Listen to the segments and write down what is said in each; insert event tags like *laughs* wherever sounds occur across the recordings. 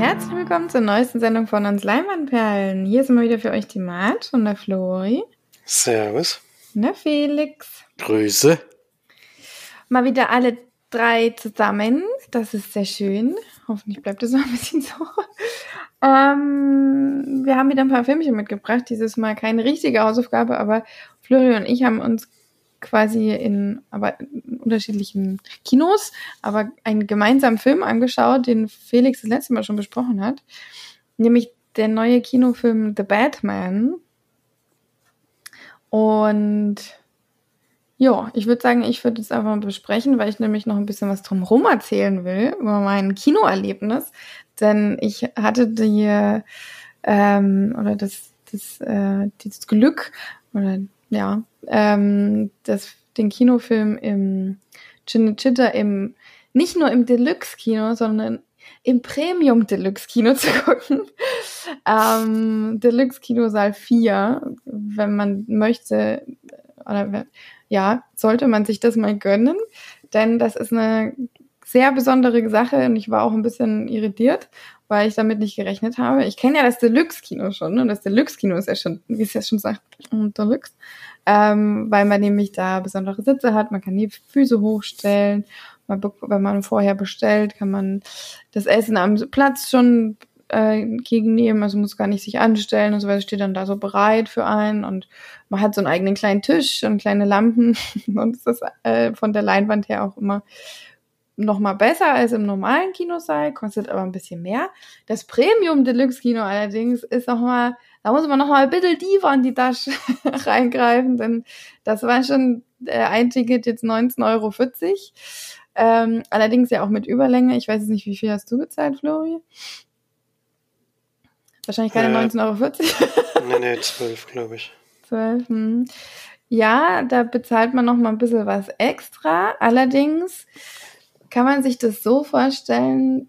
herzlich willkommen zur neuesten Sendung von uns Leinwandperlen. Hier sind wir wieder für euch die Mart und der Flori. Servus. Und der Felix. Grüße. Mal wieder alle drei zusammen. Das ist sehr schön. Hoffentlich bleibt es noch ein bisschen so. Ähm, wir haben wieder ein paar Filmchen mitgebracht. Dieses Mal keine richtige Hausaufgabe, aber Flori und ich haben uns quasi in, aber in unterschiedlichen Kinos, aber einen gemeinsamen Film angeschaut, den Felix das letzte Mal schon besprochen hat. Nämlich der neue Kinofilm The Batman. Und ja, ich würde sagen, ich würde es einfach mal besprechen, weil ich nämlich noch ein bisschen was drumherum erzählen will über mein Kinoerlebnis. Denn ich hatte die, ähm, oder das, das, äh, dieses Glück, oder ja, ähm, das, den Kinofilm im Cinecittà im, nicht nur im Deluxe-Kino, sondern im Premium Deluxe Kino *laughs* zu gucken. ähm, Deluxe Kino Saal 4, wenn man möchte, oder ja, sollte man sich das mal gönnen, denn das ist eine sehr besondere Sache und ich war auch ein bisschen irritiert, weil ich damit nicht gerechnet habe. Ich kenne ja das Deluxe-Kino schon und das Deluxe-Kino ist ja schon, wie es ja schon sagt, Deluxe, ähm, weil man nämlich da besondere Sitze hat, man kann die Füße hochstellen, man, wenn man vorher bestellt, kann man das Essen am Platz schon äh, entgegennehmen, also muss gar nicht sich anstellen und so weiter, steht dann da so bereit für einen und man hat so einen eigenen kleinen Tisch und kleine Lampen. *laughs* Und ist das äh, von der Leinwand her auch immer noch mal besser als im normalen Kinosaal, kostet aber ein bisschen mehr. Das Premium Deluxe Kino allerdings ist noch mal, da muss man noch mal ein bisschen tiefer in die Tasche *laughs* reingreifen, denn das war schon äh, ein Ticket jetzt 19,40 Euro. Ähm, allerdings ja auch mit Überlänge. Ich weiß jetzt nicht, wie viel hast du bezahlt, Flori? Wahrscheinlich keine äh, 19,40 Euro. *laughs* nee, nee, 12, glaube ich. 12, hm. Ja, da bezahlt man noch mal ein bisschen was extra. Allerdings kann man sich das so vorstellen,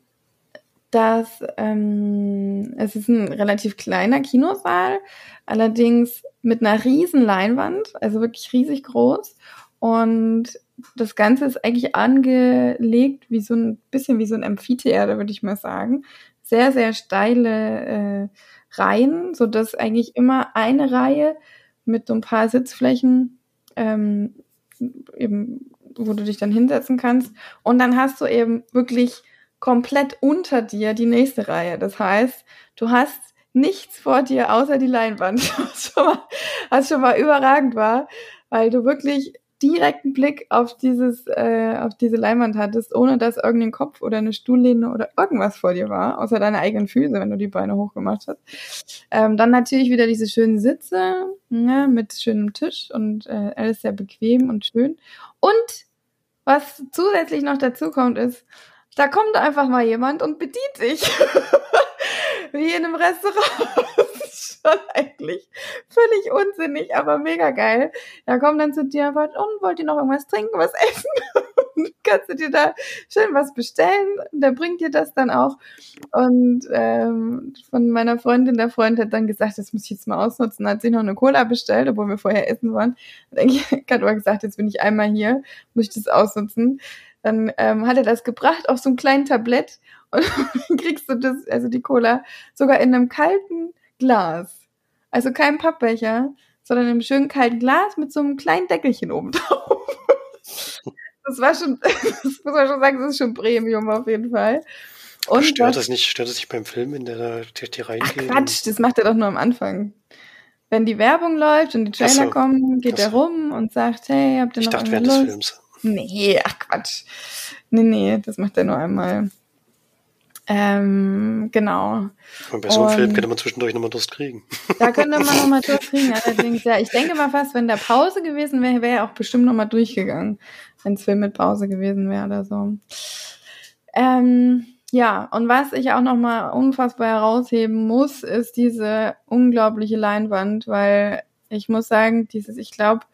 dass ähm, es ist ein relativ kleiner Kinosaal, allerdings mit einer riesen Leinwand, also wirklich riesig groß. Und das Ganze ist eigentlich angelegt wie so ein bisschen wie so ein Amphitheater, würde ich mal sagen sehr, sehr steile äh, Reihen, so dass eigentlich immer eine Reihe mit so ein paar Sitzflächen ähm, eben, wo du dich dann hinsetzen kannst. Und dann hast du eben wirklich komplett unter dir die nächste Reihe. Das heißt, du hast nichts vor dir außer die Leinwand, *laughs* was schon mal, was schon mal überragend war, weil du wirklich direkten Blick auf dieses, äh, auf diese Leinwand hattest, ohne dass irgendein Kopf oder eine Stuhllehne oder irgendwas vor dir war, außer deine eigenen Füße, wenn du die Beine hochgemacht hast. Ähm, dann natürlich wieder diese schönen Sitze ne, mit schönem Tisch und äh, alles sehr bequem und schön. Und was zusätzlich noch dazu kommt, ist, da kommt einfach mal jemand und bedient dich. *laughs* Wie in einem Restaurant *laughs* schon eigentlich völlig unsinnig, aber mega geil. Da kommt dann zu dir und wollt ihr noch irgendwas trinken, was essen? *laughs* kannst du dir da schön was bestellen. Der bringt dir das dann auch. Und ähm, von meiner Freundin, der Freund hat dann gesagt, das muss ich jetzt mal ausnutzen. Hat sich noch eine Cola bestellt, obwohl wir vorher essen waren. Und ich *laughs* hat aber gesagt, jetzt bin ich einmal hier, muss ich das ausnutzen. Dann ähm, hat er das gebracht auf so einem kleinen Tablett und dann kriegst du das, also die Cola, sogar in einem kalten Glas. Also kein Pappbecher, sondern einem schönen kalten Glas mit so einem kleinen Deckelchen oben *laughs* drauf. Das war schon, *laughs* das muss man schon sagen, das ist schon Premium auf jeden Fall. Und stört das nicht, stört das nicht beim Film, in der da die, die reingeht? Ach Quatsch, das macht er doch nur am Anfang. Wenn die Werbung läuft und die Trailer so. kommen, geht er rum und sagt, hey, habt ihr noch Ich dachte während Lust? des Films. Nee, ach Quatsch. Nee, nee, das macht er nur einmal. Ähm, genau. Und bei so einem Film könnte man zwischendurch nochmal Durst kriegen. *laughs* Da könnte man nochmal Durst kriegen, allerdings, ja. Ich denke mal fast, wenn da Pause gewesen wäre, wäre er auch bestimmt nochmal durchgegangen, wenn es Film mit Pause gewesen wäre oder so. Ähm, ja, und was ich auch nochmal unfassbar herausheben muss, ist diese unglaubliche Leinwand, weil ich muss sagen, dieses, ich glaube,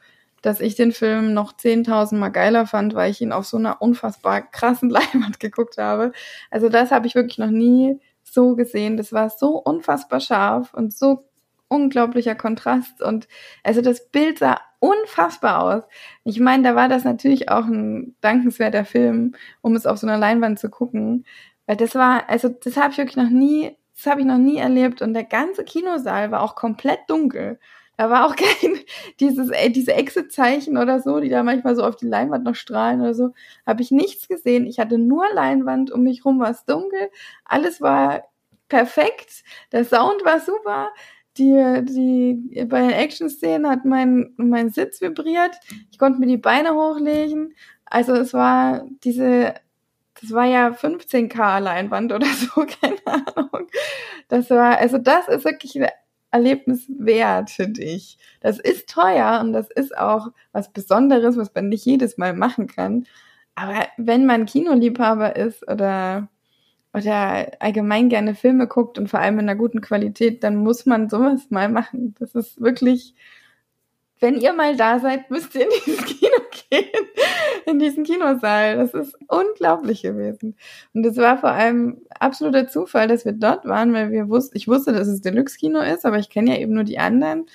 dass ich den Film noch 10.000 Mal geiler fand, weil ich ihn auf so einer unfassbar krassen *laughs* Leinwand geguckt habe. Also das habe ich wirklich noch nie so gesehen. Das war so unfassbar scharf und so unglaublicher Kontrast und also das Bild sah unfassbar aus. Ich meine, da war das natürlich auch ein dankenswerter Film, um es auf so einer Leinwand zu gucken, Weil das war, also das habe ich wirklich noch nie, das habe ich noch nie erlebt. Und der ganze Kinosaal war auch komplett dunkel. Da war auch *laughs* kein, dieses, diese Exit-Zeichen oder so, die da manchmal so auf die Leinwand noch strahlen oder so, habe ich nichts gesehen. Ich hatte nur Leinwand, um mich rum war es dunkel. Alles war perfekt. Der Sound war super. Die, die, bei den Action-Szenen hat mein, mein Sitz vibriert. Ich konnte mir die Beine hochlegen. Also es war diese, das war ja 15K Leinwand oder so, *laughs* keine Ahnung. Das war, also das ist wirklich Erlebnis wert, finde ich. Das ist teuer und das ist auch was Besonderes, was man nicht jedes Mal machen kann. Aber wenn man Kinoliebhaber ist oder oder allgemein gerne Filme guckt und vor allem in einer guten Qualität, dann muss man sowas mal machen. Das ist wirklich, wenn ihr mal da seid, müsst ihr in dieses *laughs* Kino gehen, in diesen Kinosaal. Das ist unglaublich gewesen. Und es war vor allem absoluter Zufall, dass wir dort waren, weil wir wussten, ich wusste, dass es Deluxe-Kino ist, aber ich kenne ja eben nur die anderen.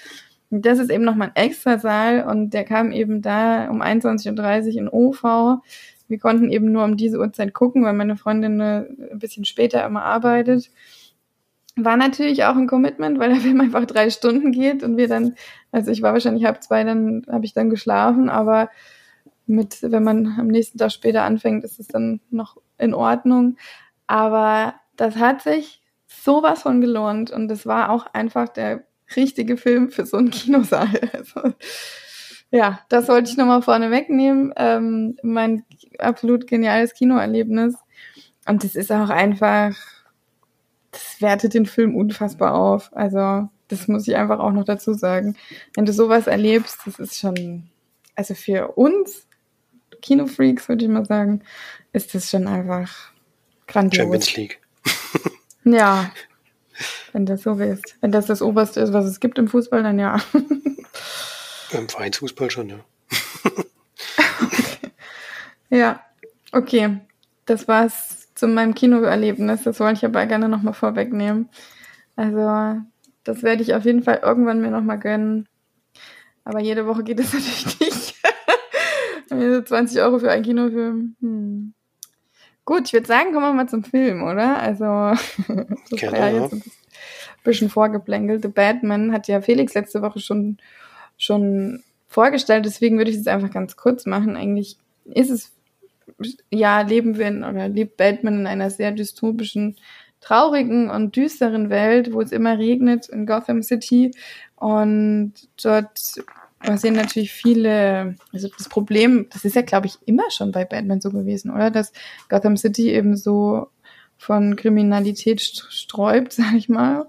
Und das ist eben nochmal ein extra Saal und der kam eben da um 21.30 Uhr in OV wir konnten eben nur um diese Uhrzeit gucken, weil meine Freundin ein bisschen später immer arbeitet. War natürlich auch ein Commitment, weil der Film einfach drei Stunden geht und wir dann, also ich war wahrscheinlich halb zwei, dann habe ich dann geschlafen, aber mit, wenn man am nächsten Tag später anfängt, ist es dann noch in Ordnung. Aber das hat sich sowas von gelohnt und es war auch einfach der richtige Film für so einen Kinosaal. *laughs* Also, ja, das wollte ich nochmal vorne wegnehmen. Ähm, mein absolut geniales Kinoerlebnis. Und das ist auch einfach, das wertet den Film unfassbar auf. Also, das muss ich einfach auch noch dazu sagen. Wenn du sowas erlebst, das ist schon, also für uns Kinofreaks, würde ich mal sagen, ist das schon einfach grandios. Champions League. *laughs* ja, *laughs* wenn das so ist. Wenn das das Oberste ist, was es gibt im Fußball, dann ja. *laughs* Im Vereinsfußball schon, ja. okay. Ja, okay. Das war's zu meinem Kinoerlebnis. Das wollte ich aber gerne nochmal vorwegnehmen. Also, das werde ich auf jeden Fall irgendwann mir nochmal gönnen. Aber jede Woche geht es natürlich nicht. 20 Euro für einen Kinofilm. Hm. Gut, ich würde sagen, kommen wir mal zum Film, oder? Also, *laughs* das Gerne, war ja jetzt ein bisschen vorgeplänkelt. The Batman hat ja Felix letzte Woche schon schon vorgestellt, deswegen würde ich es einfach ganz kurz machen. Eigentlich ist es, ja, leben wir in, oder lebt Batman in einer sehr dystopischen, traurigen und düsteren Welt, wo es immer regnet in Gotham City und dort passieren natürlich viele, also das Problem, das ist ja, glaube ich, immer schon bei Batman so gewesen, oder? Dass Gotham City eben so von Kriminalität sträubt, *laughs* sag ich mal.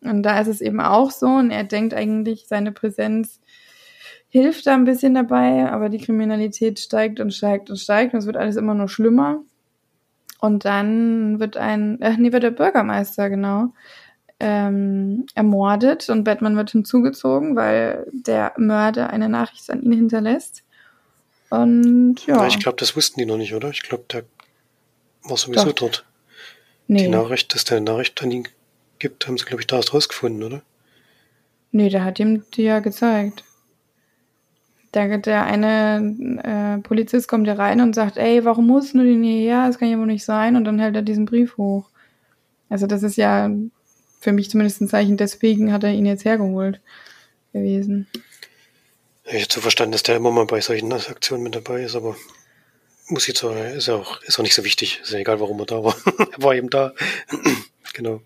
Und da ist es eben auch so und er denkt eigentlich, seine Präsenz hilft da ein bisschen dabei, aber die Kriminalität steigt und steigt und steigt und es wird alles immer nur schlimmer. Und dann wird ein, äh, nee, wird der Bürgermeister, genau, ähm, ermordet und Batman wird hinzugezogen, weil der Mörder eine Nachricht an ihn hinterlässt. Und ja. Ich glaube, das wussten die noch nicht, oder? Ich glaube, der war sowieso Doch. dort. Nee. Die Nachricht, dass der eine Nachricht an ihn gibt, haben sie, glaube ich, daraus rausgefunden, oder? Nee, der hat ihm die ja gezeigt. Der, der eine äh, Polizist kommt ja rein und sagt, ey, warum musst du denn hierher? Das kann ja wohl nicht sein. Und dann hält er diesen Brief hoch. Also das ist ja für mich zumindest ein Zeichen, deswegen hat er ihn jetzt hergeholt gewesen. Ich hätte so verstanden, dass der immer mal bei solchen Aktionen mit dabei ist, aber muss jetzt auch, ist auch, ist auch nicht so wichtig. Ist ja egal, warum er da war. *laughs* er war eben da. *clears throat* genau.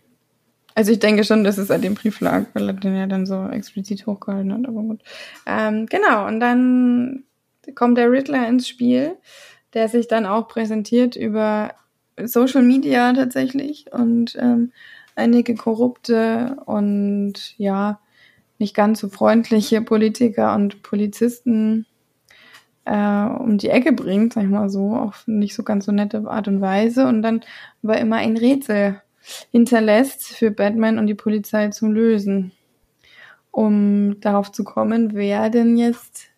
Also ich denke schon, dass es an dem Brief lag, weil er den ja dann so explizit hochgehalten hat, aber gut. Ähm, genau, und dann kommt der Riddler ins Spiel, der sich dann auch präsentiert über Social Media tatsächlich und ähm, einige korrupte und ja, nicht ganz so freundliche Politiker und Polizisten äh, um die Ecke bringt, sag ich mal so, auf nicht so ganz so nette Art und Weise und dann war immer ein Rätsel hinterlässt für Batman und die Polizei zu lösen, um darauf zu kommen, wer denn jetzt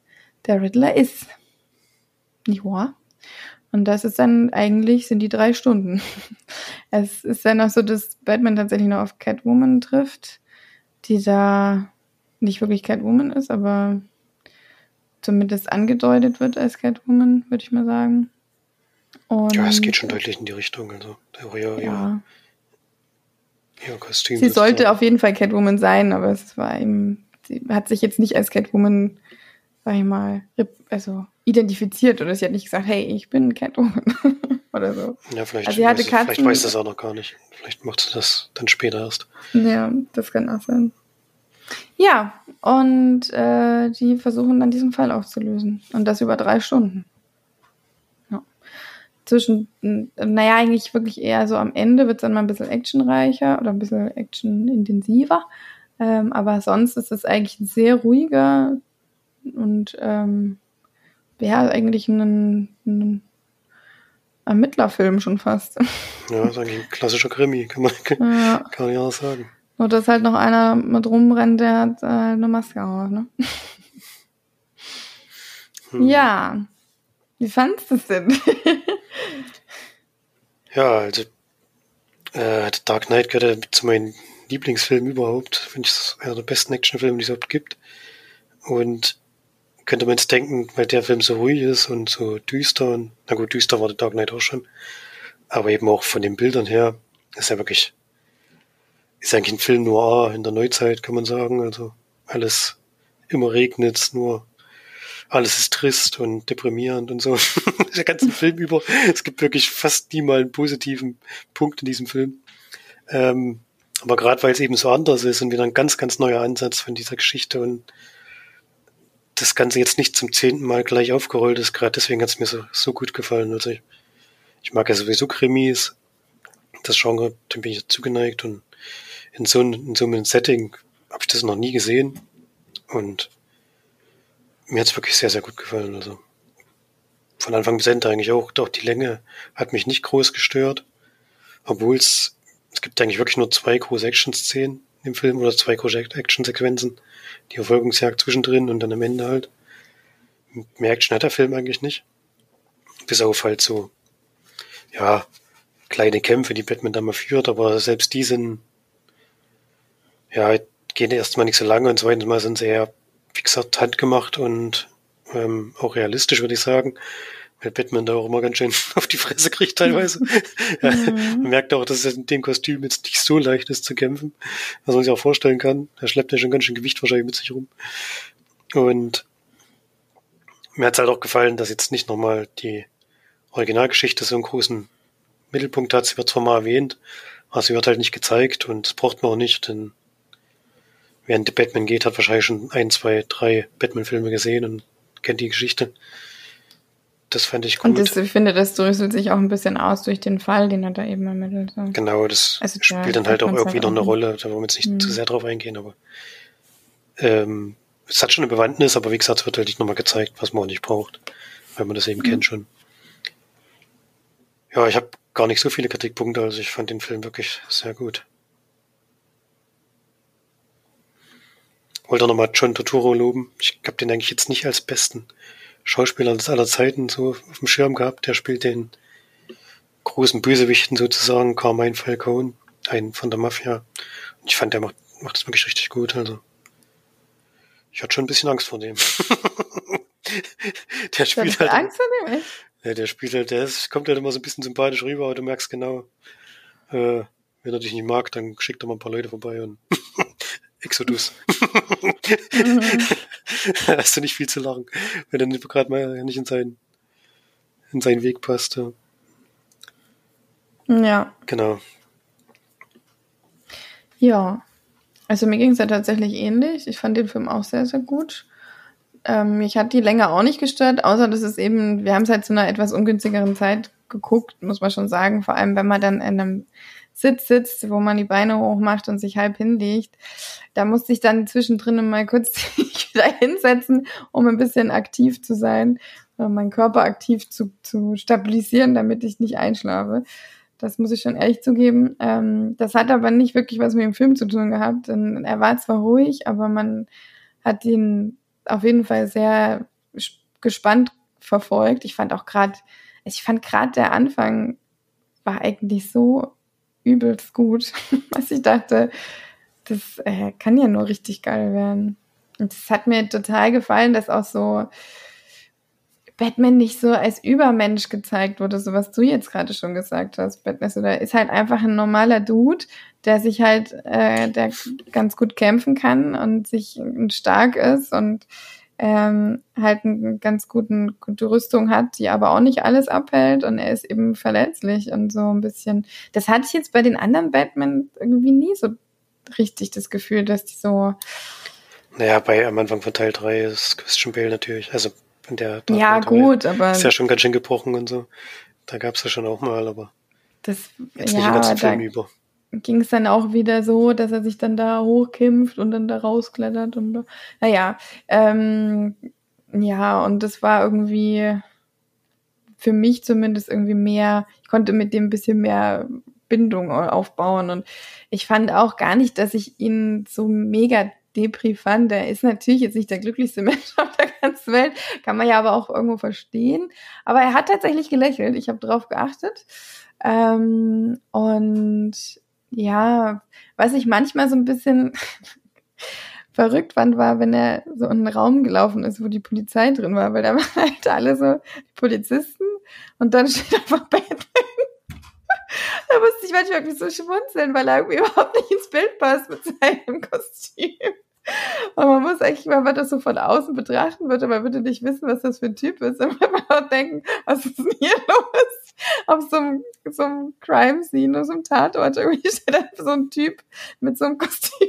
der Riddler ist. Nicht wahr? Und das ist dann eigentlich, sind die drei Stunden. *laughs* Es ist dann auch so, dass Batman tatsächlich noch auf Catwoman trifft, die da nicht wirklich Catwoman ist, aber zumindest angedeutet wird als Catwoman, würde ich mal sagen. Und, ja, es geht schon deutlich in die Richtung. Also, ja, ja. ja, Kostüm. Sie sollte auf jeden Fall Catwoman sein, aber es war eben, sie hat sich jetzt nicht als Catwoman, sag ich mal, also identifiziert oder sie hat nicht gesagt, hey, ich bin Catwoman *laughs* oder so. Ja, vielleicht, Also sie hatte weiß, vielleicht Katzen- weiß das auch noch gar nicht. Vielleicht macht sie das dann später erst. Ja, das kann auch sein. Ja, und äh, die versuchen dann diesen Fall aufzulösen. Und das über drei Stunden. Ja. Zwischen, naja, eigentlich wirklich eher so am Ende wird es dann mal ein bisschen actionreicher oder ein bisschen actionintensiver. Ähm, aber sonst ist es eigentlich ein sehr ruhiger und ähm, ja, eigentlich ein, ein Ermittlerfilm schon fast. Ja, ist eigentlich ein klassischer Krimi, kann man ja. kann man ja auch sagen. Nur dass halt noch einer mit rumrennt, der hat äh, eine Maske auf, ne? Hm. Ja. Wie fandst du es denn? *laughs* Ja, also äh, The Dark Knight gehört ja zu meinen Lieblingsfilmen überhaupt. Finde ich einer der besten Actionfilme, die es überhaupt gibt. Und könnte man jetzt denken, weil der Film so ruhig ist und so düster und na gut, düster war The Dark Knight auch schon. Aber eben auch von den Bildern her ist ja wirklich, ist eigentlich ein Film noir in der Neuzeit, kann man sagen. Also alles immer regnet, nur alles ist trist und deprimierend und so. *laughs* Der ganze Film über. Es gibt wirklich fast nie mal einen positiven Punkt in diesem Film. Ähm, aber gerade weil es eben so anders ist und wieder ein ganz, ganz neuer Ansatz von dieser Geschichte und das Ganze jetzt nicht zum zehnten Mal gleich aufgerollt ist, gerade deswegen hat es mir so, so gut gefallen. Also ich, ich mag ja sowieso Krimis. Das Genre, dem bin ich zugeneigt und in so, einem- in so einem Setting habe ich das noch nie gesehen. Und mir hat's wirklich sehr, sehr gut gefallen. Also von Anfang bis Ende eigentlich auch. Doch die Länge hat mich nicht groß gestört. Obwohl es, es gibt eigentlich wirklich nur zwei große Action-Szenen im Film oder zwei große Action-Sequenzen. Die Verfolgungsjagd zwischendrin und dann am Ende halt. Mehr Action hat der Film eigentlich nicht. Bis auf halt so, ja, kleine Kämpfe, die Batman da mal führt, aber selbst die sind, ja, gehen erstmal nicht so lange und zweitens mal sind sie eher, wie gesagt, handgemacht und ähm, auch realistisch, würde ich sagen. Weil Batman da auch immer ganz schön *laughs* auf die Fresse kriegt teilweise. *laughs* ja, man merkt auch, dass es in dem Kostüm jetzt nicht so leicht ist zu kämpfen, was man sich auch vorstellen kann. Er schleppt ja schon ganz schön Gewicht wahrscheinlich mit sich rum. Und mir hat's halt auch gefallen, dass jetzt nicht nochmal die Originalgeschichte so einen großen Mittelpunkt hat. Sie wird zwar mal erwähnt, aber sie wird halt nicht gezeigt und das braucht man auch nicht, denn während der Batman geht, hat wahrscheinlich schon ein, zwei, drei Batman-Filme gesehen und kennt die Geschichte. Das fand ich gut. Und das, ich finde, das dröselt sich auch ein bisschen aus durch den Fall, den er da eben ermittelt. So. Genau, das Also, spielt ja, dann halt auch irgendwie halt noch eine. Rolle. Da wollen wir jetzt nicht Mhm. zu sehr drauf eingehen, aber ähm, es hat schon eine Bewandtnis, aber wie gesagt, es wird halt nicht nochmal gezeigt, was man auch nicht braucht, weil man das eben Mhm. kennt schon. Ja, ich habe gar nicht so viele Kritikpunkte, also ich fand den Film wirklich sehr gut. Wollte nochmal John Turturro loben. Ich habe den eigentlich jetzt nicht als besten Schauspieler des aller Zeiten so auf dem Schirm gehabt. Der spielt den großen Bösewichten sozusagen, Carmine Falcone, einen von der Mafia. Und ich fand, der macht, macht das wirklich richtig gut. Also ich hatte schon ein bisschen Angst vor dem. *laughs* der spielt halt, Angst vor dem, ja, der spielt halt, der ist, kommt halt immer so ein bisschen sympathisch rüber, aber du merkst genau, äh, wenn er dich nicht mag, dann schickt er mal ein paar Leute vorbei und Exodus. Mhm. *laughs* da hast du nicht viel zu lachen, wenn er gerade mal nicht in seinen, in seinen Weg passt. Ja. Ja. Genau. Ja. Also mir ging es ja tatsächlich ähnlich. Ich fand den Film auch sehr, sehr gut. Ähm, mich hat die Länge auch nicht gestört, außer dass es eben, wir haben es halt zu einer etwas ungünstigeren Zeit geguckt, muss man schon sagen. Vor allem, wenn man dann in einem Sitz sitzt, wo man die Beine hoch macht und sich halb hinlegt. Da musste ich dann zwischendrin mal kurz *laughs* wieder hinsetzen, um ein bisschen aktiv zu sein, um meinen Körper aktiv zu, zu stabilisieren, damit ich nicht einschlafe. Das muss ich schon ehrlich zugeben. Ähm, das hat aber nicht wirklich was mit dem Film zu tun gehabt. Denn er war zwar ruhig, aber man hat ihn auf jeden Fall sehr gespannt verfolgt. Ich fand auch gerade, ich fand gerade der Anfang war eigentlich so übelst gut, *laughs* was ich dachte, das äh, kann ja nur richtig geil werden. Und es hat mir total gefallen, dass auch so Batman nicht so als Übermensch gezeigt wurde, so was du jetzt gerade schon gesagt hast. Batman so, der ist halt einfach ein normaler Dude, der sich halt, äh, der ganz gut kämpfen kann und sich stark ist und ähm, halt eine ganz guten, gute Rüstung hat, die aber auch nicht alles abhält und er ist eben verletzlich und so ein bisschen. Das hatte ich jetzt bei den anderen Batman irgendwie nie so richtig das Gefühl, dass die so. Naja, bei am Anfang von Teil 3 ist Christian Bale natürlich, also in der Dark Ja, gut, aber. Ist ja schon ganz schön gebrochen und so. Da gab es ja schon auch mal, aber. Das, jetzt ja, nicht den ganzen Film über. Ging es dann auch wieder so, dass er sich dann da hochkämpft und dann da rausklettert und naja, ähm, ja, und das war irgendwie für mich zumindest irgendwie mehr, ich konnte mit dem ein bisschen mehr Bindung aufbauen und ich fand auch gar nicht, dass ich ihn so mega Depri fand. Der ist natürlich jetzt nicht der glücklichste *laughs* Mensch auf der ganzen Welt, kann man ja aber auch irgendwo verstehen. Aber er hat tatsächlich gelächelt. Ich habe drauf geachtet. Ähm, und ja, was ich manchmal so ein bisschen *laughs* verrückt fand, war, wenn er so in einen Raum gelaufen ist, wo die Polizei drin war, weil da *laughs* waren halt alle so Polizisten und dann steht einfach Batman. *laughs* da musste ich manchmal irgendwie so schmunzeln, weil er irgendwie überhaupt nicht ins Bild passt mit seinem Kostüm. Und man muss eigentlich, wenn man das so von außen betrachten würde, man würde nicht wissen, was das für ein Typ ist. *laughs* Und man würde denken, was ist denn hier los? Auf so einem, so einem Crime-Scene, so einem Tatort, irgendwie steht da so ein Typ mit so einem Kostüm.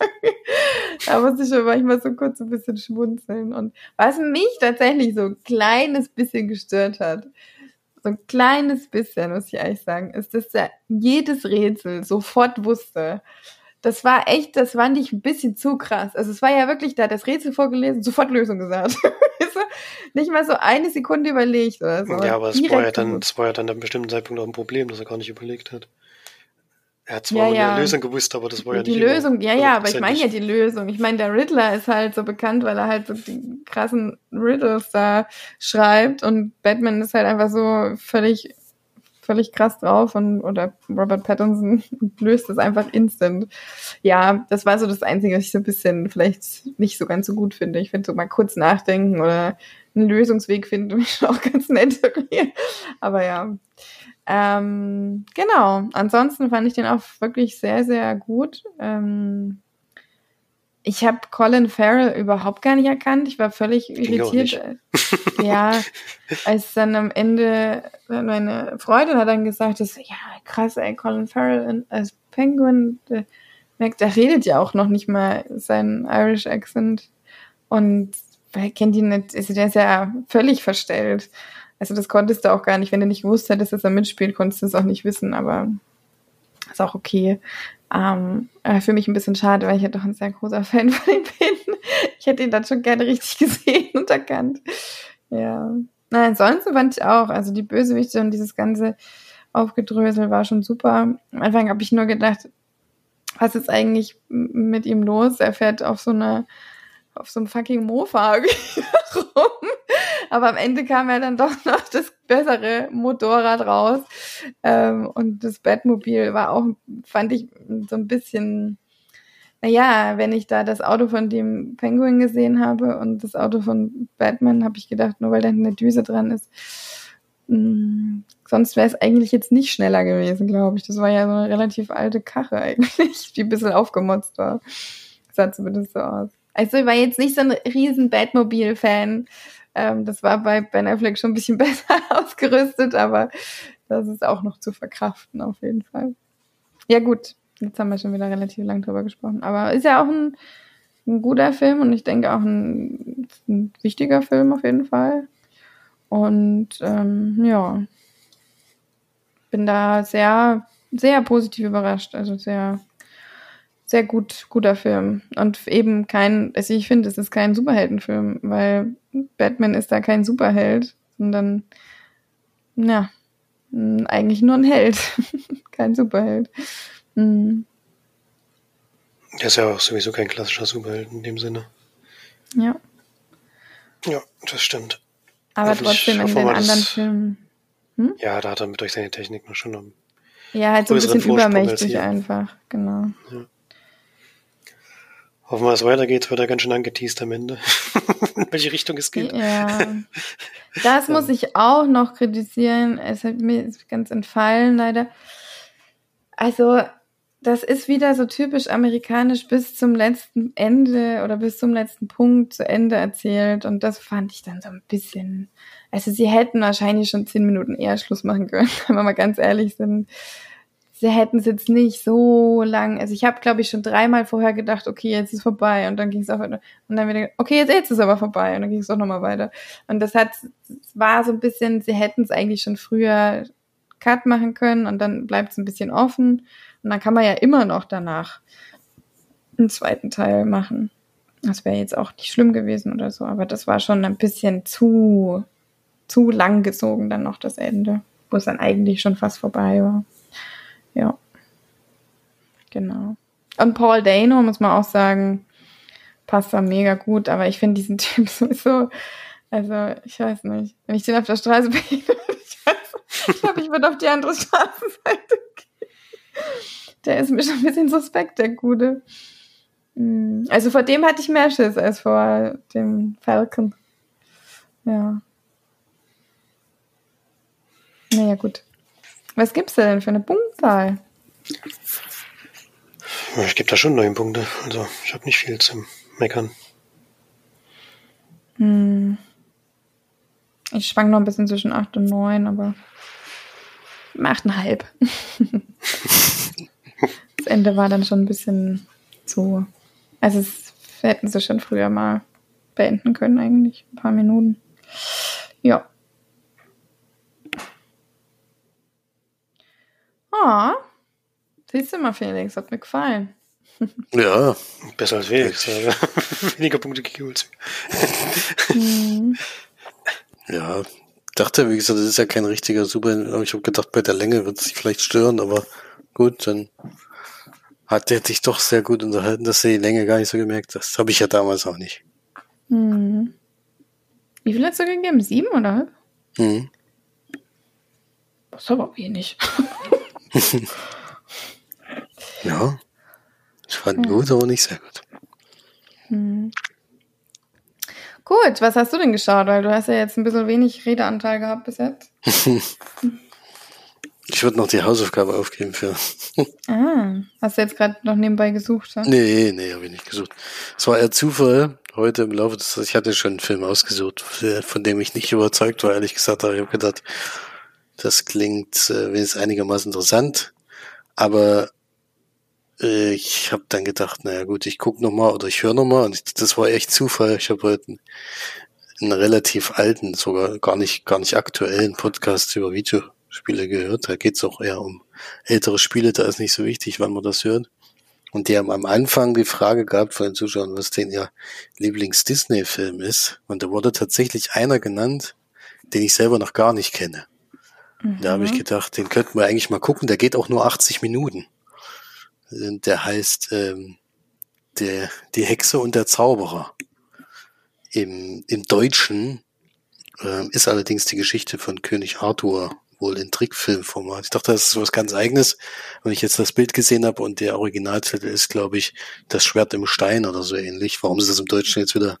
*laughs* da muss ich schon manchmal so kurz ein bisschen schmunzeln. Und was mich tatsächlich so ein kleines bisschen gestört hat, so ein kleines bisschen, muss ich ehrlich sagen, ist, dass er jedes Rätsel sofort wusste das war echt, das fand ich ein bisschen zu krass. Also es war ja wirklich, da das Rätsel vorgelesen, sofort Lösung gesagt. *laughs* nicht mal so eine Sekunde überlegt oder so. Ja, aber es war ja dann, es war ja dann an einem bestimmten Zeitpunkt auch ein Problem, dass er gar nicht überlegt hat. Er hat zwar ja, ja. eine Lösung gewusst, aber das war ja die nicht. Die Lösung, ja, ja, aber ich meine ja die Lösung. Ich meine, der Riddler ist halt so bekannt, weil er halt so die krassen Riddles da schreibt und Batman ist halt einfach so völlig völlig krass drauf und oder Robert Pattinson *laughs* löst das einfach instant. Ja, das war so das Einzige, was ich so ein bisschen vielleicht nicht so ganz so gut finde. Ich finde so mal kurz nachdenken oder einen Lösungsweg finden *laughs* auch ganz nett irgendwie. Aber ja. Ähm, genau. Ansonsten fand ich den auch wirklich sehr, sehr gut. Ähm, ich habe Colin Farrell überhaupt gar nicht erkannt. Ich war völlig irritiert. *laughs* ja, *laughs* als dann am Ende meine Freundin hat dann gesagt, dass, ja, krass, ey, Colin Farrell als Penguin, der, der redet ja auch noch nicht mal seinen Irish Accent. Und wer kennt ihn nicht? Also der ist ja völlig verstellt. Also das konntest du auch gar nicht. Wenn du nicht gewusst hättest, dass er mitspielt, konntest du es auch nicht wissen, aber ist auch okay. Ähm, für mich ein bisschen schade, weil ich ja doch ein sehr großer Fan von ihm bin. *laughs* Ich hätte ihn dann schon gerne richtig *laughs* gesehen und erkannt. Ja. Na, ansonsten fand ich auch, also die Bösewichte und dieses ganze Aufgedrösel war schon super. Am Anfang habe ich nur gedacht, was ist eigentlich mit ihm los? Er fährt auf so eine, auf so einem fucking Mofa *laughs* rum. Aber am Ende kam ja dann doch noch das bessere Motorrad raus. Ähm, und das Batmobil war auch, fand ich so ein bisschen, naja, wenn ich da das Auto von dem Penguin gesehen habe und das Auto von Batman, habe ich gedacht, nur weil da eine Düse dran ist. Mh, hm, sonst wäre es eigentlich jetzt nicht schneller gewesen, glaube ich. Das war ja so eine relativ alte Karre eigentlich, *laughs* die ein bisschen aufgemotzt war. Sah zumindest so aus. Also ich war jetzt nicht so ein riesen Batmobil-Fan. Ähm, das war bei Ben Affleck schon ein bisschen *laughs* besser ausgerüstet, aber das ist auch noch zu verkraften auf jeden Fall. Ja gut, jetzt haben wir schon wieder relativ lang drüber gesprochen, aber ist ja auch ein, ein guter Film und ich denke auch ein, ein wichtiger Film auf jeden Fall. Und ähm, ja, bin da sehr, sehr positiv überrascht. Also sehr sehr gut, guter Film. Und eben kein, also ich finde, es ist kein Superheldenfilm, weil Batman ist da kein Superheld, sondern, ja, eigentlich nur ein Held, *laughs* kein Superheld. Mhm. Der ist ja auch sowieso kein klassischer Superheld in dem Sinne. Ja. Ja, das stimmt. Aber trotzdem in den anderen Filmen. Hm? Ja, da hat er mit durch seine Technik noch schon einen Ja, halt so ein bisschen übermächtig einfach, genau. Ja. Hoffen wir, es weitergeht, wird er ganz schön angeteased am Ende. *laughs* In welche Richtung es geht. Ja. *laughs* Das muss ich auch noch kritisieren. Es hat mir ganz entfallen, leider. Also, das ist wieder so typisch amerikanisch bis zum letzten Ende oder bis zum letzten Punkt zu Ende erzählt. Und das fand ich dann so ein bisschen. Also, sie hätten wahrscheinlich schon zehn Minuten eher Schluss machen können, *laughs* wenn wir mal ganz ehrlich sind sie hätten es jetzt nicht so lang. Also ich habe, glaube ich, schon dreimal vorher gedacht, okay, jetzt ist vorbei. Und dann ging es auch und dann wieder, okay, jetzt, jetzt ist aber vorbei. Und dann ging es auch nochmal weiter. Und das hat, war so ein bisschen, sie hätten es eigentlich schon früher Cut machen können und dann bleibt es ein bisschen offen. Und dann kann man ja immer noch danach einen zweiten Teil machen. Das wäre jetzt auch nicht schlimm gewesen oder so, aber das war schon ein bisschen zu, zu lang gezogen dann noch das Ende, wo es dann eigentlich schon fast vorbei war. Ja. Genau. Und Paul Dano, muss man auch sagen, passt da mega gut, aber ich finde diesen *laughs* Typ sowieso, also ich weiß nicht, wenn ich den auf der Straße *laughs* ich, ich glaube, ich würde auf die andere Straßenseite gehen. Der ist mir schon ein bisschen suspekt, der Gute. Hm, also vor dem hatte ich mehr Schiss als vor dem Falcon. Ja. Naja, gut. Was gibt's denn für eine Punktzahl? Ich gebe da schon neun Punkte. Also ich habe nicht viel zum Meckern. Hm. Ich schwank noch ein bisschen zwischen 8 und 9, aber 8,5. *laughs* *laughs* das Ende war dann schon ein bisschen zu. Also es hätten sie schon früher mal beenden können, eigentlich. Ein paar Minuten. Ja. Oh, siehst du mal, Felix, hat mir gefallen. *laughs* Ja, besser als Felix. *laughs* Weniger Punkte gegeben als mhm. Ja, dachte, wie gesagt, das ist ja kein richtiger Super. Ich habe gedacht, bei der Länge wird es sich vielleicht stören, aber gut, dann hat der dich doch sehr gut unterhalten, dass er die Länge gar nicht so gemerkt Das habe ich ja damals auch nicht. Mhm. Wie viel hat du gegeben? Sieben oder? Mhm. Das ist aber wenig. *laughs* ja. Ich fand ja. gut, aber nicht sehr gut. Hm. Gut, was hast du denn geschaut? Weil du hast ja jetzt ein bisschen wenig Redeanteil gehabt bis jetzt. *laughs* ich würde noch die Hausaufgabe aufgeben für. ah, hast du jetzt gerade noch nebenbei gesucht? Ja? Nee, nee, habe ich nicht gesucht. Es war eher Zufall. Heute im Laufe des, ich hatte schon einen Film ausgesucht, von dem ich nicht überzeugt war, ehrlich gesagt. Aber ich habe gedacht, das klingt äh, wenigstens einigermaßen interessant. Aber äh, ich habe dann gedacht, naja gut, ich guck noch mal oder ich höre noch mal. Und ich, das war echt Zufall. Ich habe heute einen, einen relativ alten, sogar gar nicht gar nicht aktuellen Podcast über Videospiele gehört. Da geht's auch eher um ältere Spiele. Da ist nicht so wichtig, wann man das hört. Und die haben am Anfang die Frage gehabt von den Zuschauern, was denn ihr Lieblings-Disney-Film ist. Und da wurde tatsächlich einer genannt, den ich selber noch gar nicht kenne. Mhm. Da habe ich gedacht, den könnten wir eigentlich mal gucken. Der geht auch nur 80 Minuten. Der heißt ähm, der, Die Hexe und der Zauberer. Im, im Deutschen äh, ist allerdings die Geschichte von König Arthur wohl in Trickfilmformat. Ich dachte, das ist was ganz eigenes. Wenn ich jetzt das Bild gesehen habe und der Originaltitel ist, glaube ich, das Schwert im Stein oder so ähnlich. Warum sie das im Deutschen jetzt wieder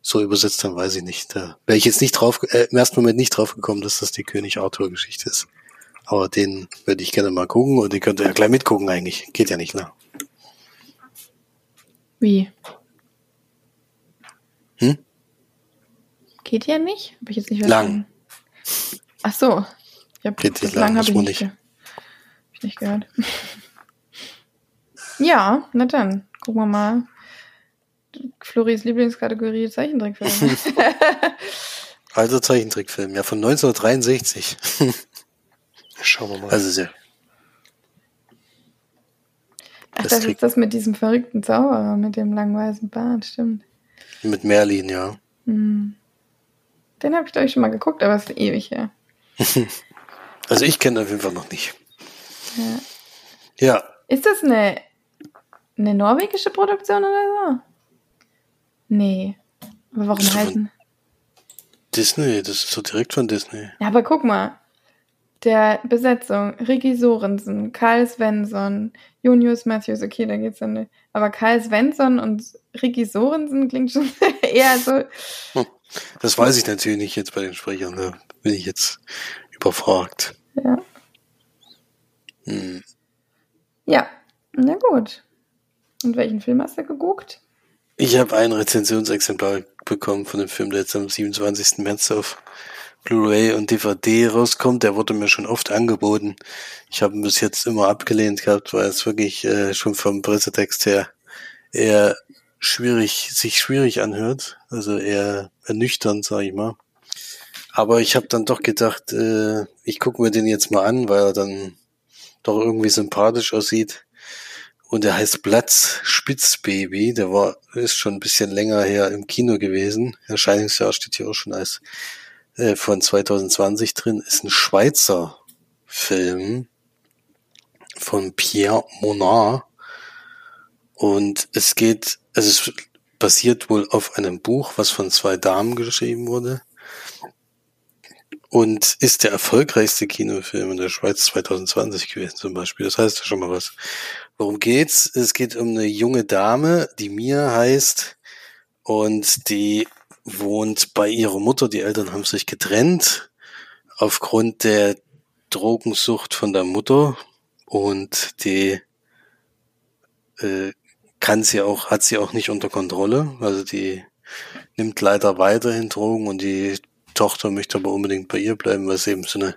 so übersetzt haben, weiß ich nicht. Da wäre ich jetzt nicht drauf, äh, im ersten Moment nicht drauf gekommen, dass das die König Arthur Geschichte ist. Aber den würde ich gerne mal gucken und den könnt ihr ja gleich mitgucken eigentlich. Geht ja nicht, ne? Wie? Hm? Geht ja nicht? Hab ich jetzt nicht verstanden. Lang. Ach so. Ich hab, Geht nicht lang, lang habe ich nicht, nicht. Hab ich nicht gehört. *laughs* ja, na dann. Gucken wir mal, Floris Lieblingskategorie Zeichentrickfilm. *laughs* *laughs* also Zeichentrickfilm, ja, von 1963. Schauen wir mal. Also sehr. Ach, das, das ist das mit diesem verrückten Zauberer, mit dem langen weißen Bart, stimmt. Mit Merlin, ja. Hm. Den habe ich, glaube ich, schon mal geguckt, aber es ist ewig her. *laughs* also ich kenne auf jeden Fall noch nicht. Ja. ja. Ist das eine, eine norwegische Produktion oder so? Nee. Aber warum heißen? Disney, das ist so direkt von Disney. Ja, aber guck mal. Der Besetzung Ricky Sorensen, Karl Svensson, Junius Matthews, okay, da geht's dann nicht. Aber Karl Svensson und Ricky Sorensen klingt schon *laughs* eher so. Hm. Das weiß ich natürlich nicht jetzt bei den Sprechern, da bin ich jetzt überfragt. Ja. Hm. Ja, na gut. Und welchen Film hast du geguckt? Ich habe ein Rezensionsexemplar bekommen von dem Film, der jetzt am 27. März auf Blu-ray und DVD rauskommt. Der wurde mir schon oft angeboten. Ich habe ihn bis jetzt immer abgelehnt gehabt, weil es wirklich äh, schon vom Pressetext her eher schwierig, sich schwierig anhört. Also eher ernüchternd, sag ich mal. Aber ich habe dann doch gedacht, äh, ich gucke mir den jetzt mal an, weil er dann doch irgendwie sympathisch aussieht. Und der heißt Platz Spitzbaby. Der war, ist schon ein bisschen länger her im Kino gewesen. Erscheinungsjahr steht hier auch schon als äh, von 2020 drin. Ist ein Schweizer Film von Pierre Monard. Und es geht, also es basiert wohl auf einem Buch, was von zwei Damen geschrieben wurde und ist der erfolgreichste Kinofilm in der Schweiz 2020 gewesen zum Beispiel. Das heißt ja schon mal was. Worum geht's? Es geht um eine junge Dame, die Mia heißt und die wohnt bei ihrer Mutter. Die Eltern haben sich getrennt aufgrund der Drogensucht von der Mutter und die äh, kann sie auch, hat sie auch nicht unter Kontrolle. Also die nimmt leider weiterhin Drogen und die Tochter möchte aber unbedingt bei ihr bleiben, weil sie eben so eine,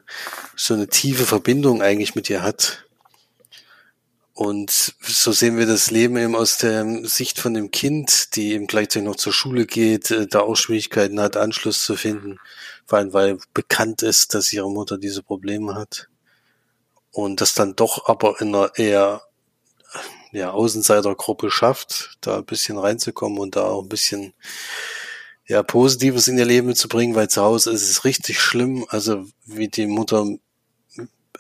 so eine tiefe Verbindung eigentlich mit ihr hat. Und so sehen wir das Leben eben aus der Sicht von dem Kind, die eben gleichzeitig noch zur Schule geht, äh, da auch Schwierigkeiten hat, Anschluss zu finden, vor allem weil bekannt ist, dass ihre Mutter diese Probleme hat. Und das dann doch aber in einer eher ja, Außenseitergruppe schafft, da ein bisschen reinzukommen und da auch ein bisschen ja, Positives in ihr Leben zu bringen, weil zu Hause ist es richtig schlimm. Also wie die Mutter,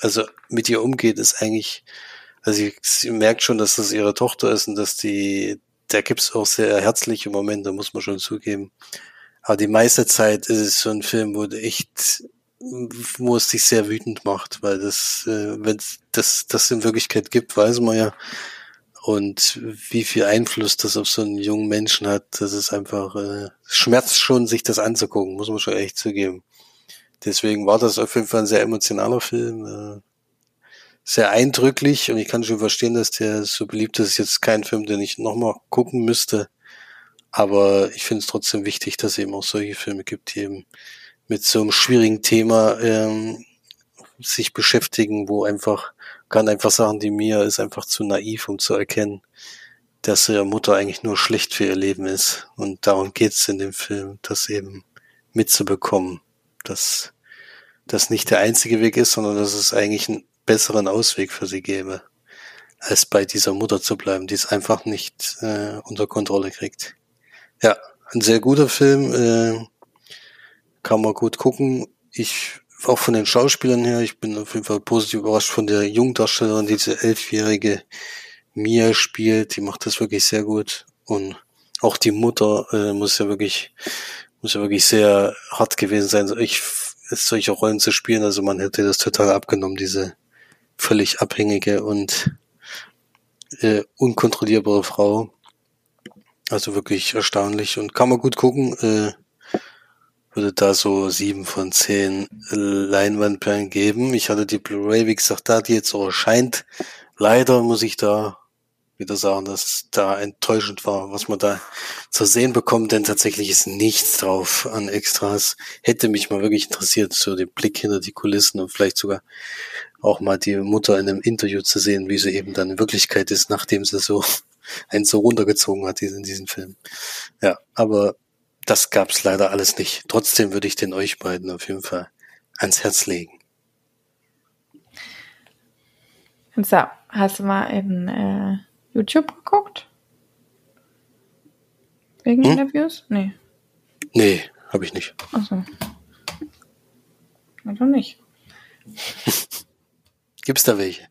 also mit ihr umgeht, ist eigentlich, also sie, sie merkt schon, dass das ihre Tochter ist und dass die, da gibt's auch sehr herzliche Momente, muss man schon zugeben. Aber die meiste Zeit ist es so ein Film, wo du echt, wo es dich sehr wütend macht, weil das, äh, wenn das, das in Wirklichkeit gibt, weiß man ja, und wie viel Einfluss das auf so einen jungen Menschen hat, das ist einfach, äh, schmerzt schon, sich das anzugucken, muss man schon echt zugeben. Deswegen war das auf jeden Fall ein sehr emotionaler Film, äh, sehr eindrücklich und ich kann schon verstehen, dass der so beliebt ist. Jetzt kein Film, den ich nochmal gucken müsste, aber ich finde es trotzdem wichtig, dass es eben auch solche Filme gibt, die eben mit so einem schwierigen Thema ähm, sich beschäftigen, wo einfach kann einfach sagen, die Mia ist einfach zu naiv, um zu erkennen, dass ihre Mutter eigentlich nur schlecht für ihr Leben ist. Und darum geht's in dem Film, das eben mitzubekommen, dass das nicht der einzige Weg ist, sondern dass es eigentlich einen besseren Ausweg für sie gäbe, als bei dieser Mutter zu bleiben, die es einfach nicht äh, unter Kontrolle kriegt. Ja, ein sehr guter Film, äh, kann man gut gucken. Ich auch von den Schauspielern her, ich bin auf jeden Fall positiv überrascht von der Jungdarstellerin, die diese elfjährige Mia spielt, die macht das wirklich sehr gut. Und auch die Mutter äh, muss ja wirklich, muss ja wirklich sehr hart gewesen sein, ich, solche Rollen zu spielen. Also man hätte das total abgenommen, diese völlig abhängige und äh, unkontrollierbare Frau. Also wirklich erstaunlich und kann man gut gucken. Äh, würde da so sieben von zehn Leinwandperlen geben. Ich hatte die Blu-ray, wie gesagt, da die jetzt so erscheint. Leider muss ich da wieder sagen, dass da enttäuschend war, was man da zu sehen bekommt, denn tatsächlich ist nichts drauf an Extras. Hätte mich mal wirklich interessiert, so den Blick hinter die Kulissen und vielleicht sogar auch mal die Mutter in einem Interview zu sehen, wie sie eben dann in Wirklichkeit ist, nachdem sie so *laughs* einen so runtergezogen hat in diesem Film. Ja, aber das gab's leider alles nicht. Trotzdem würde ich den euch beiden auf jeden Fall ans Herz legen. So, hast du mal in äh, YouTube geguckt? Wegen hm? Interviews? Nee. Nee, habe ich nicht. Achso. Also nicht. *laughs* Gibt's da welche?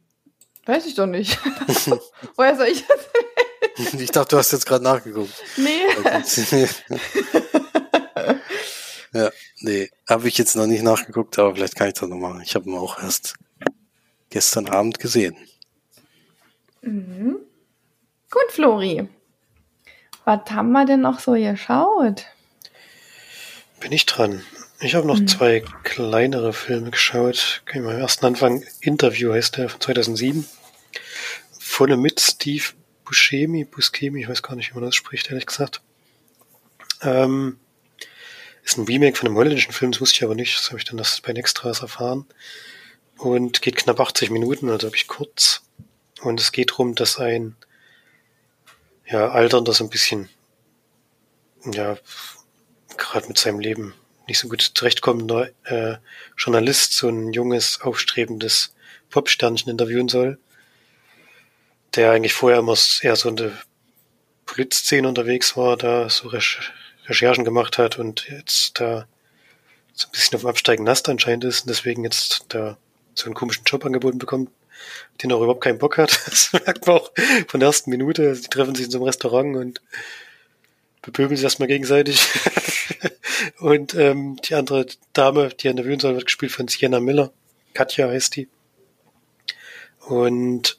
Weiß ich doch nicht. *laughs* Woher soll ich das Ich dachte, du hast jetzt gerade nachgeguckt. Nee. *laughs* ja, nee. Habe ich jetzt noch nicht nachgeguckt, aber vielleicht kann ich das noch machen. Ich habe ihn auch erst gestern Abend gesehen. Mhm. Gut, Flori. Was haben wir denn noch so geschaut? Bin ich dran. Ich habe noch mhm. zwei kleinere Filme geschaut. Kann ich mal am ersten Anfang. Interview heißt der von 2007. Von und mit Steve Buscemi, Buscemi, ich weiß gar nicht, wie man das spricht, ehrlich gesagt. Ähm, ist ein Remake von einem holländischen Film, das wusste ich aber nicht. Das habe ich dann das bei Nextras erfahren. Und geht knapp 80 Minuten, also habe ich kurz. Und es geht darum, dass ein ja, alternder so ein bisschen ja, gerade mit seinem Leben nicht so gut zurechtkommender äh, Journalist so ein junges, aufstrebendes Popsternchen interviewen soll, der eigentlich vorher immer eher so in der Polizszene unterwegs war, da so Recherchen gemacht hat und jetzt da so ein bisschen auf dem absteigenden Ast anscheinend ist und deswegen jetzt da so einen komischen Job angeboten bekommt, den er überhaupt keinen Bock hat. *laughs* Das merkt man auch von der ersten Minute. Die treffen sich in so einem Restaurant und bepöbeln sich erstmal gegenseitig. *laughs* und ähm, die andere Dame, die interviewen soll, wird gespielt von Sienna Miller. Katja heißt die. Und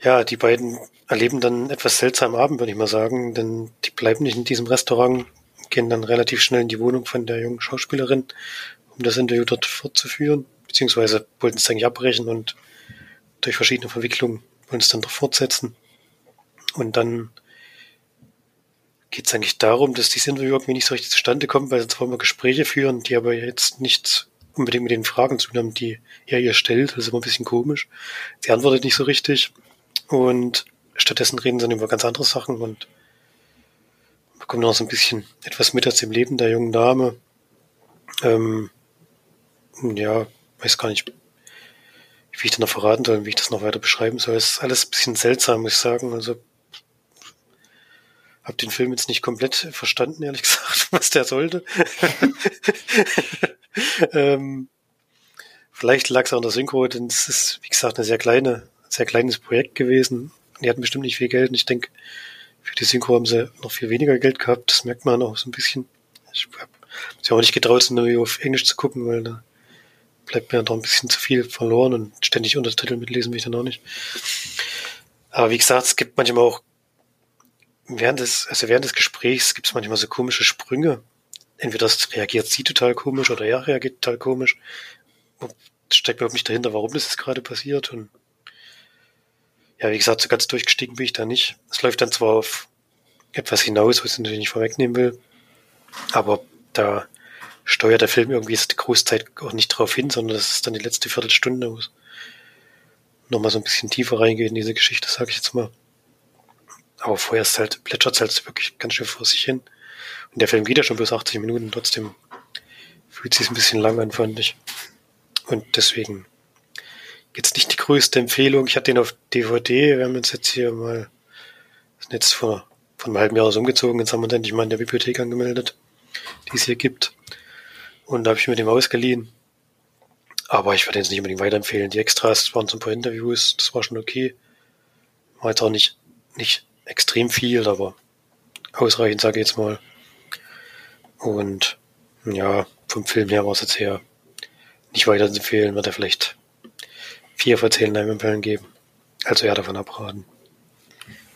ja, die beiden erleben dann etwas seltsamen Abend, würde ich mal sagen, denn die bleiben nicht in diesem Restaurant, gehen dann relativ schnell in die Wohnung von der jungen Schauspielerin, um das Interview dort fortzuführen, beziehungsweise wollten es eigentlich abbrechen und durch verschiedene Verwicklungen wollen es dann doch fortsetzen. Und dann geht es eigentlich darum, dass dieses Interview irgendwie nicht so richtig zustande kommt, weil sie zwar immer Gespräche führen, die aber jetzt nicht unbedingt mit den Fragen zu tun haben, die er ihr stellt. Das ist immer ein bisschen komisch. Sie antwortet nicht so richtig. Und stattdessen reden sie dann über ganz andere Sachen und bekommen noch so ein bisschen etwas mit aus dem Leben der jungen Dame. Ähm, ja, weiß gar nicht, wie ich das noch verraten soll, wie ich das noch weiter beschreiben soll. Es ist alles ein bisschen seltsam, muss ich sagen. Also habe den Film jetzt nicht komplett verstanden, ehrlich *laughs* gesagt, was der sollte. *laughs* ähm, vielleicht lag es auch an der Synchro, denn es ist, wie gesagt, eine sehr kleine, sehr kleines Projekt gewesen. Die hatten bestimmt nicht viel Geld und ich denke, für die Synchro haben sie noch viel weniger Geld gehabt. Das merkt man auch so ein bisschen. Ich habe sie auch nicht getraut, es nur auf Englisch zu gucken, weil da bleibt mir doch ein bisschen zu viel verloren und ständig Untertitel mitlesen will ich dann auch nicht. Aber wie gesagt, es gibt manchmal auch während des, also während des Gesprächs gibt es manchmal so komische Sprünge. Entweder das reagiert sie total komisch oder er reagiert total komisch. Und steckt überhaupt nicht dahinter, warum das jetzt gerade passiert. Und ja, wie gesagt, so ganz durchgestiegen bin ich da nicht. Es läuft dann zwar auf etwas hinaus, was ich natürlich nicht vorwegnehmen will, aber da steuert der Film irgendwie die Großzeit auch nicht drauf hin, sondern das ist dann die letzte Viertelstunde, wo es nochmal so ein bisschen tiefer reingeht in diese Geschichte, sage ich jetzt mal. Aber vorher ist halt, plätschert es halt wirklich ganz schön vor sich hin. Und der Film geht ja schon bis 80 Minuten, trotzdem fühlt sich ein bisschen lang an, fand ich. Und deswegen jetzt nicht die größte Empfehlung. Ich hatte den auf DVD, wir haben uns jetzt hier mal, sind jetzt vor, vor einem halben Jahr aus umgezogen, jetzt haben wir uns endlich mal in der Bibliothek angemeldet, die es hier gibt. Und da habe ich mir den ausgeliehen. Aber ich würde jetzt nicht unbedingt weiterempfehlen. Die Extras waren so ein paar Interviews, das war schon okay. War jetzt auch nicht, nicht extrem viel, aber ausreichend, sage ich jetzt mal. Und ja, vom Film her war es jetzt her nicht weiter zu empfehlen, wird er vielleicht vier von zehn Leinwandperlen geben. Also ja, davon abraten.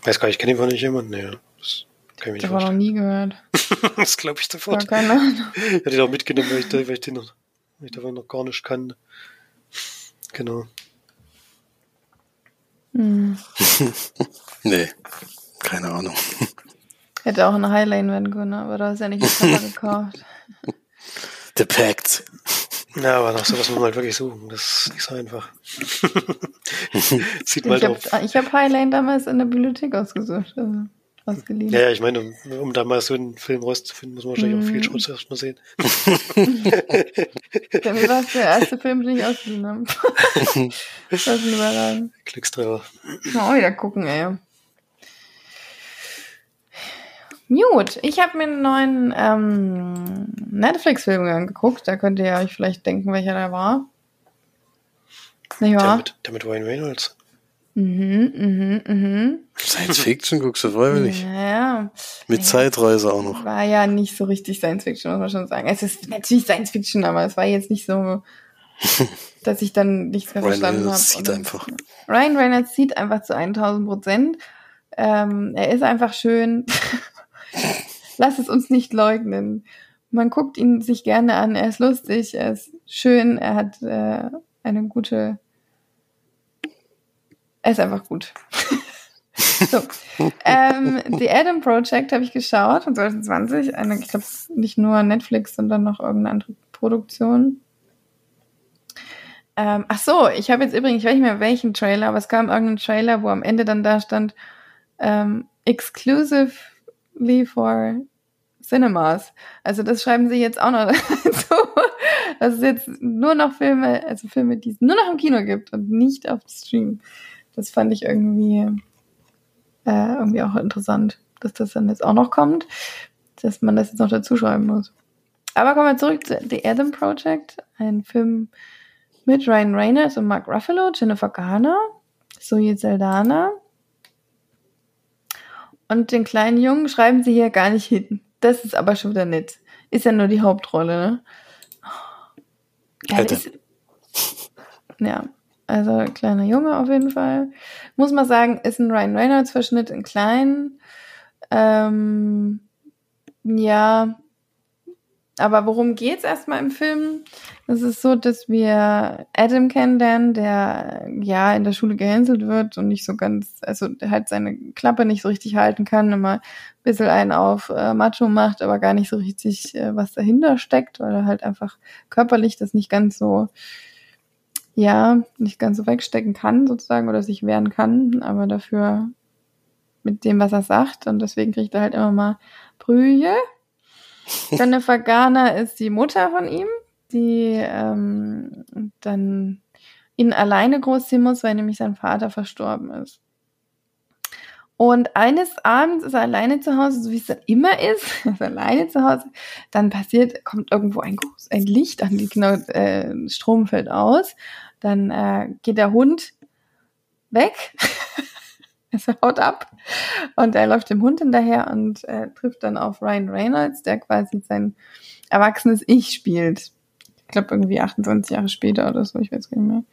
Weiß gar nicht, kenne ich von nicht jemanden? Nee, das kann ich nicht Das noch nie gehört. *laughs* das glaube ich sofort. Ja, keine Ahnung. Ich hatte ihn auch mitgenommen, weil ich, weil ich den noch, weil ich davon noch gar nicht kannte. Genau. Hm. *laughs* nee. Keine Ahnung. *laughs* Hätte auch eine Highlane werden können, aber da ist ja nicht Cover gekauft. *laughs* The Pact. Ja, aber nach sowas muss man halt wirklich suchen. Das ist nicht so einfach. *laughs* Sieht mal drauf. Hab, ich habe Highlane damals in der Bibliothek ausgesucht. Also ausgeliehen. Ja, ja, ich meine, um, um da mal so einen Film rauszufinden, muss man wahrscheinlich mm. auch viel mhm. Schutz erstmal sehen. Dann war es der erste Film, den ich ausgeliehen habe. das ist überragend. Klickstreffer. Mal wieder gucken, ey. Gut, ich habe mir einen neuen ähm, Netflix-Film angeguckt. Da könnt ihr euch vielleicht denken, welcher der war. Nicht wahr? Der mit, der mit Ryan Reynolds. Mhm, mhm, mhm. Science Fiction guckst du freiwillig. Ja. Mit Ja. Zeitreise auch noch. War ja nicht so richtig Science Fiction, muss man schon sagen. Es ist natürlich Science Fiction, aber es war jetzt nicht so, *laughs* dass ich dann nichts mehr Ryan verstanden habe. Reynolds sieht einfach. Ryan Reynolds sieht einfach zu 1000 Prozent. Ähm, er ist einfach schön. *laughs* Lass es uns nicht leugnen. Man guckt ihn sich gerne an. Er ist lustig, er ist schön, er hat äh, eine gute. Er ist einfach gut. *laughs* so. ähm, The Adam Project habe ich geschaut von 2020. Eine, ich glaube, nicht nur Netflix, sondern noch irgendeine andere Produktion. Ähm, ach so, ich habe jetzt übrigens, ich weiß nicht mehr welchen Trailer, aber es kam irgendein Trailer, wo am Ende dann da stand, ähm, exclusively for Cinemas. Also das schreiben sie jetzt auch noch *laughs* dazu, dass es jetzt nur noch Filme, also Filme, die es nur noch im Kino gibt und nicht auf Stream. Das fand ich irgendwie, äh, irgendwie auch interessant, dass das dann jetzt auch noch kommt, dass man das jetzt noch dazu schreiben muss. Aber kommen wir zurück zu The Adam Project, ein Film mit Ryan Reynolds und Mark Ruffalo, Jennifer Garner, Zoe Saldana. Und den kleinen Jungen schreiben sie hier gar nicht hin. Das ist aber schon wieder nett. Ist ja nur die Hauptrolle, ne? Ja, ist, ja, also kleiner Junge auf jeden Fall. Muss man sagen, ist ein Ryan Reynolds Verschnitt in klein. Ähm, ja, aber worum geht's erstmal im Film? Es ist so, dass wir Adam kennenlernen, der ja in der Schule gehänselt wird und nicht so ganz, also halt seine Klappe nicht so richtig halten kann, immer ein bisschen einen auf äh, Macho macht, aber gar nicht so richtig, äh, was dahinter steckt, weil er halt einfach körperlich das nicht ganz so, ja, nicht ganz so wegstecken kann sozusagen oder sich wehren kann, aber dafür mit dem, was er sagt und deswegen kriegt er halt immer mal Brühe. Jennifer Garner ist die Mutter von ihm, die ähm, dann ihn alleine großziehen muss, weil nämlich sein Vater verstorben ist. Und eines Abends ist er alleine zu Hause, so wie es dann immer ist, *laughs* er ist alleine zu Hause, dann passiert, kommt irgendwo ein, groß, ein Licht an, die genau, äh, Strom fällt aus, dann äh, geht der Hund weg, *laughs* also *laughs* haut ab und er läuft dem Hund hinterher und äh, trifft dann auf Ryan Reynolds, der quasi sein erwachsenes Ich spielt. Ich glaube irgendwie 28 Jahre später oder so, ich weiß gar nicht mehr.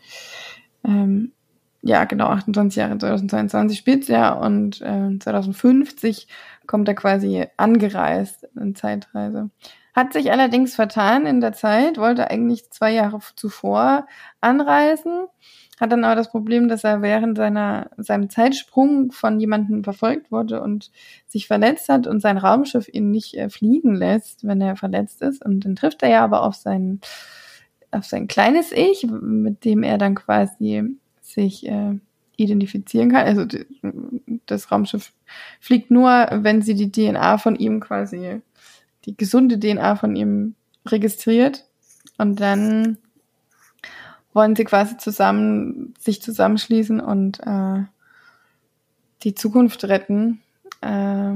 Ähm, ja, genau, 28 Jahre 2022 spielt er und äh, 2050 kommt er quasi angereist in Zeitreise. Hat sich allerdings vertan in der Zeit, wollte eigentlich zwei Jahre zuvor anreisen, hat dann aber das Problem, dass er während seiner, seinem Zeitsprung von jemandem verfolgt wurde und sich verletzt hat und sein Raumschiff ihn nicht äh, fliegen lässt, wenn er verletzt ist. Und dann trifft er ja aber auf sein, auf sein kleines Ich, mit dem er dann quasi sich äh, identifizieren kann. Also das Raumschiff fliegt nur, wenn sie die DNA von ihm quasi, die gesunde DNA von ihm registriert. Und dann wollen sie quasi zusammen sich zusammenschließen und äh, die Zukunft retten. Äh,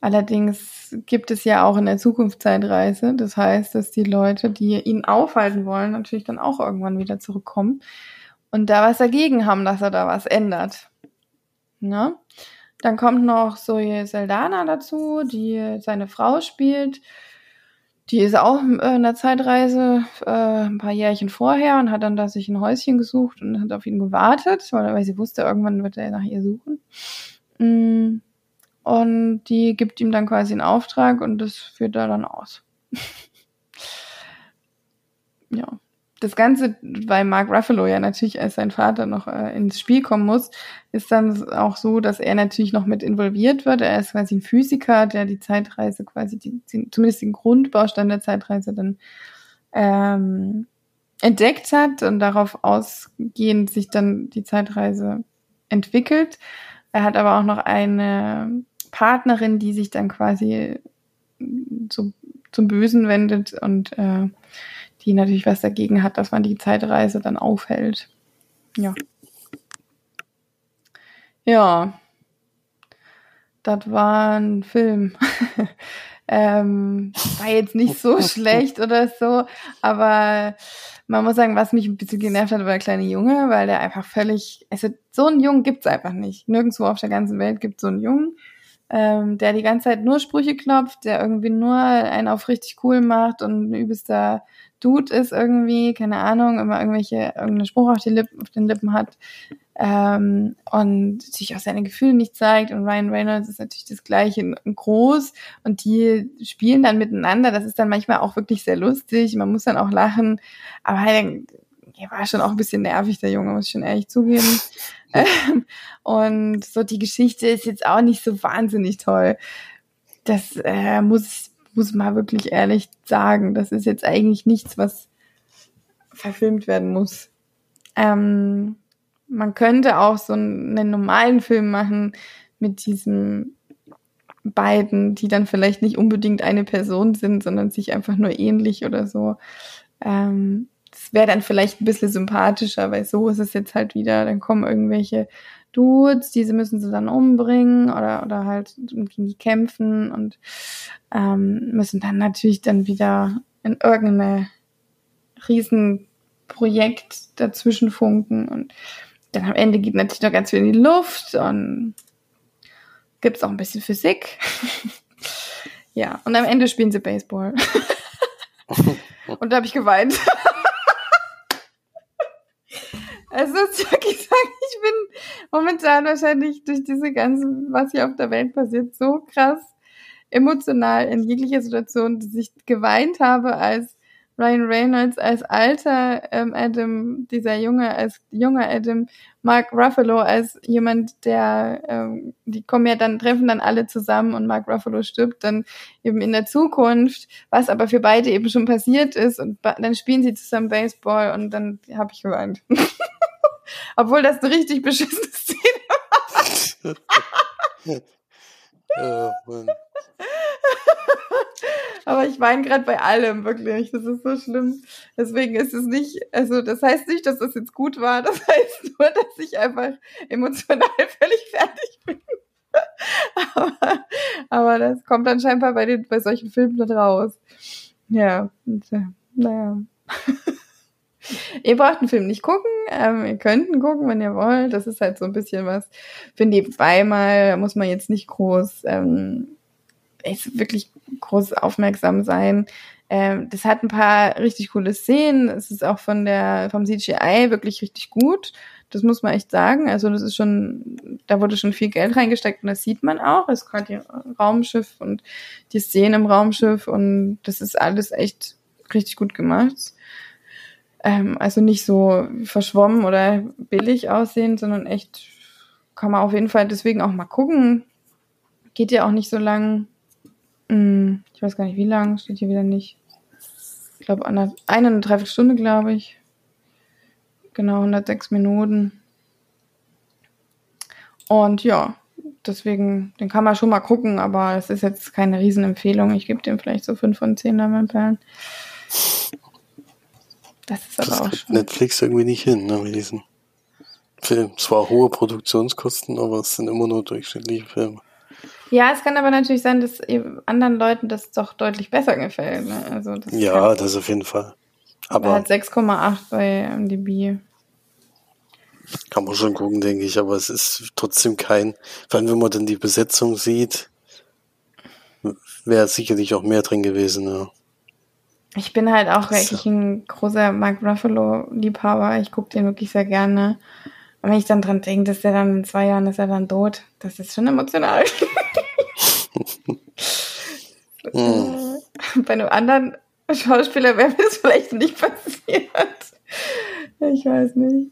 allerdings gibt es ja auch in der Zukunft Zeitreise. Das heißt, dass die Leute, die ihn aufhalten wollen, natürlich dann auch irgendwann wieder zurückkommen und da was dagegen haben, dass er da was ändert. Ne? Dann kommt noch Zoe Saldana dazu, die seine Frau spielt. Die ist auch äh, in der Zeitreise äh, ein paar Jährchen vorher und hat dann da sich ein Häuschen gesucht und hat auf ihn gewartet, weil, sie wusste, irgendwann wird er nach ihr suchen. Mm, Und die gibt ihm dann quasi einen Auftrag und das führt er dann aus. *laughs* ja. Das Ganze, weil Mark Ruffalo ja natürlich als sein Vater noch äh, ins Spiel kommen muss, ist dann auch so, dass er natürlich noch mit involviert wird. Er ist quasi ein Physiker, der die Zeitreise quasi, die, zumindest den Grundbaustein der Zeitreise dann ähm, entdeckt hat und darauf ausgehend sich dann die Zeitreise entwickelt. Er hat aber auch noch eine Partnerin, die sich dann quasi so zum Bösen wendet und äh, die natürlich was dagegen hat, dass man die Zeitreise dann aufhält. Ja. Ja. das war ein Film. *laughs* ähm, war jetzt nicht so *laughs* schlecht oder so, aber man muss sagen, was mich ein bisschen genervt hat, war der kleine Junge, weil der einfach völlig, also so einen Jungen gibt's einfach nicht. Nirgendwo auf der ganzen Welt gibt's so einen Jungen, ähm, der die ganze Zeit nur Sprüche klopft, der irgendwie nur einen auf richtig cool macht und ein übelster Dude ist irgendwie, keine Ahnung, immer irgendwelche, irgendeinen Spruch auf, Lippen, auf den Lippen hat ähm, und sich auch seine Gefühle nicht zeigt. Und Ryan Reynolds ist natürlich das gleiche in groß und die spielen dann miteinander. Das ist dann manchmal auch wirklich sehr lustig. Man muss dann auch lachen. Aber halt, er war schon auch ein bisschen nervig, der Junge, muss ich schon ehrlich zugeben. *laughs* Ähm, und so die Geschichte ist jetzt auch nicht so wahnsinnig toll. Das äh, muss muss mal wirklich ehrlich sagen. Das ist jetzt eigentlich nichts, was verfilmt werden muss. Ähm, man könnte auch so einen, einen normalen Film machen mit diesen beiden, die dann vielleicht nicht unbedingt eine Person sind, sondern sich einfach nur ähnlich oder so. Ähm, wäre dann vielleicht ein bisschen sympathischer, weil so ist es jetzt halt wieder, dann kommen irgendwelche Dudes, diese müssen sie dann umbringen oder, oder halt gegen die kämpfen und ähm, müssen dann natürlich dann wieder in irgendeine Riesenprojekt dazwischen funken und dann am Ende geht natürlich noch ganz viel in die Luft und gibt's auch ein bisschen Physik. *laughs* ja, und am Ende spielen sie Baseball. *laughs* *laughs* und da habe ich geweint. Also wirklich sagen, ich bin momentan wahrscheinlich durch diese ganzen, was hier auf der Welt passiert, so krass emotional in jeglicher Situation, dass ich geweint habe, als Ryan Reynolds als alter ähm, Adam, dieser Junge als junger Adam, Mark Ruffalo als jemand, der, ähm, die kommen ja dann, treffen dann alle zusammen und Mark Ruffalo stirbt dann eben in der Zukunft, was aber für beide eben schon passiert ist und dann spielen sie zusammen Baseball und dann habe ich geweint. *laughs* Obwohl das eine richtig beschissene *laughs* Szene war. *laughs* oh, Mann. Aber ich weine gerade bei allem, wirklich. Das ist so schlimm. Deswegen ist es nicht, also das heißt nicht, dass das jetzt gut war. Das *laughs* heißt nur, dass ich einfach emotional völlig fertig bin. aber, aber das kommt dann scheinbar bei, den, bei solchen Filmen nicht raus. Ja, und, äh, naja. *laughs* ihr braucht einen Film nicht gucken, ähm, ihr könnt ihn gucken, wenn ihr wollt. Das ist halt so ein bisschen was für nebenbei mal, muss man jetzt nicht groß ähm, echt wirklich groß aufmerksam sein. Ähm, das hat ein paar richtig coole Szenen. Es ist auch von der, vom CGI wirklich richtig gut. Das muss man echt sagen. Also das ist schon, da wurde schon viel Geld reingesteckt und das sieht man auch. Es ist gerade die Raumschiff und die Szenen im Raumschiff und das ist alles echt richtig gut gemacht. Ähm, also nicht so verschwommen oder billig aussehen, sondern echt kann man auf jeden Fall deswegen auch mal gucken. Geht ja auch nicht so lang. Hm, ich weiß gar nicht, wie lang, steht hier wieder nicht. Ich glaube, eine, eine dreiviertel Stunde, glaube ich. Genau, 106 Minuten. Und ja, deswegen, den kann man schon mal gucken, aber es ist jetzt keine Riesenempfehlung. Ich gebe dem vielleicht so 5 von 10 Perlen. Das ist aber das auch schon. Netflix irgendwie nicht hin, ne, mit diesen Filmen. Zwar hohe Produktionskosten, aber es sind immer nur durchschnittliche Filme. Ja, es kann aber natürlich sein, dass anderen Leuten das doch deutlich besser gefällt. Ne? Also das ja, das auf jeden Fall. Aber hat 6,8 bei MDB. Kann man schon gucken, denke ich, aber es ist trotzdem kein, vor allem wenn man dann die Besetzung sieht, wäre sicherlich auch mehr drin gewesen. Ja. Ich bin halt auch wirklich ein großer Mark Ruffalo-Liebhaber. Ich gucke den wirklich sehr gerne. Und wenn ich dann dran denke, dass der dann in zwei Jahren ist er dann tot, das ist schon emotional. *laughs* hm. Bei einem anderen Schauspieler wäre mir das vielleicht nicht passiert. Ich weiß nicht.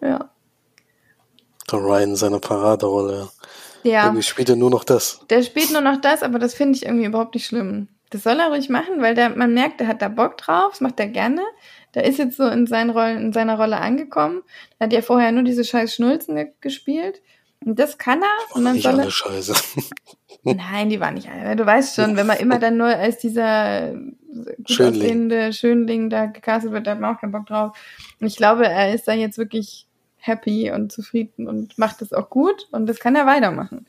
Ja. Der Ryan in seiner Paraderolle. Ja. Irgendwie spielt er nur noch das. Der spielt nur noch das, aber das finde ich irgendwie überhaupt nicht schlimm. Das soll er ruhig machen, weil der, man merkt, der hat da Bock drauf, das macht er gerne. Der ist jetzt so in, seinen Rollen, in seiner Rolle angekommen. Er hat ja vorher nur diese scheiß Schnulzen ge gespielt. Und das kann er. Und dann nicht soll alle er, Scheiße. *laughs* *laughs* Nein, die waren nicht alle. Du weißt schon, wenn man immer dann nur als dieser gut Schönling. aussehende Schönling da gecastet wird, da hat man auch keinen Bock drauf. Und ich glaube, er ist da jetzt wirklich happy und zufrieden und macht das auch gut und das kann er weitermachen.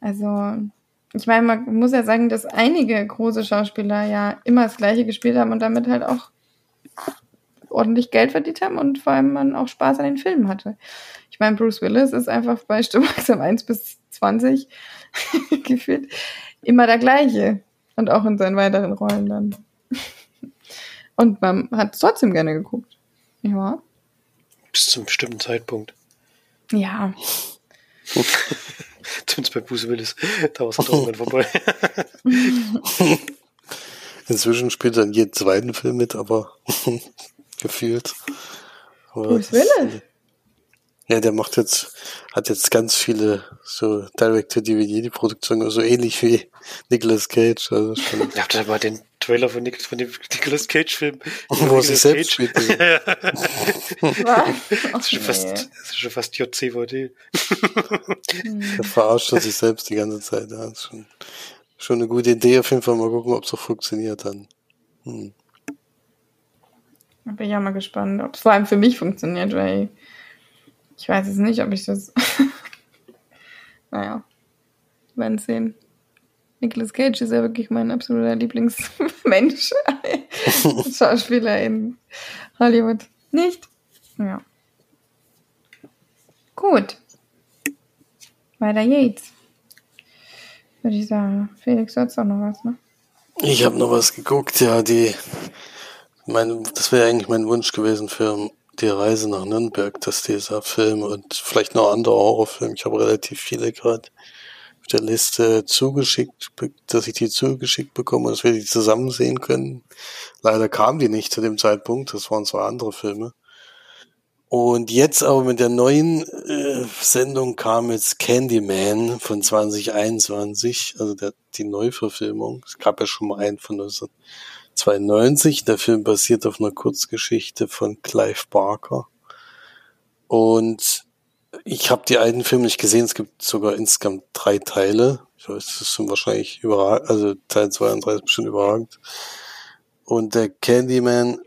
Also, ich meine, man muss ja sagen, dass einige große Schauspieler ja immer das Gleiche gespielt haben und damit halt auch ordentlich Geld verdient haben und vor allem man auch Spaß an den Filmen hatte. Ich meine, Bruce Willis ist einfach bei Stimmwachsam *laughs* 1 bis 20 *laughs* gefühlt immer der gleiche. Und auch in seinen weiteren Rollen dann. *laughs* Und man hat es trotzdem gerne geguckt. Ja. Bis zum bestimmten Zeitpunkt. Ja. Zumindest bei Bruce Willis. Da war es dann irgendwann vorbei. *laughs* Inzwischen spielt er in jedem zweiten Film mit, aber *laughs* gefühlt. Aber Bruce Willis? Ja, der macht jetzt, hat jetzt ganz viele so Direct-to-DVD-Produktionen, so ähnlich wie Nicolas Cage. Also schon. Ja, habt ihr mal den Trailer von, Nic von dem Nicolas Cage-Film? *laughs* Wo er sich selbst spielt. *laughs* ja. das, ist schon fast, das ist schon fast JCVD. *laughs* der verarscht sich selbst die ganze Zeit. Ja, das ist schon, schon eine gute Idee. Auf jeden Fall mal gucken, ob es auch funktioniert dann. Hm. Da bin ich auch mal gespannt, ob es vor allem für mich funktioniert, weil ich weiß es nicht, ob ich das. *laughs* naja, werden sehen. Nicolas Cage ist ja wirklich mein absoluter Lieblingsmensch. *laughs* *laughs* Schauspieler in Hollywood. Nicht? Ja. Gut. Weiter geht's. Würde ich sagen. Felix, du hast auch noch was, ne? Ich habe noch was geguckt, ja, die. Mein, das wäre eigentlich mein Wunsch gewesen für die Reise nach Nürnberg, dass dieser Film und vielleicht noch andere Horrorfilme, ich habe relativ viele gerade auf der Liste zugeschickt, dass ich die zugeschickt bekomme, dass wir die zusammen sehen können. Leider kamen die nicht zu dem Zeitpunkt, das waren zwei andere Filme. Und jetzt aber mit der neuen äh, Sendung kam jetzt Candyman von 2021, also der, die Neuverfilmung. Es gab ja schon mal einen von 19 92. Der Film basiert auf einer Kurzgeschichte von Clive Barker. Und ich habe die alten Filme nicht gesehen. Es gibt sogar insgesamt drei Teile. Ich weiß, das sind wahrscheinlich überragend. Also Teil 2 und 3 ist bestimmt überragend. Und der Candyman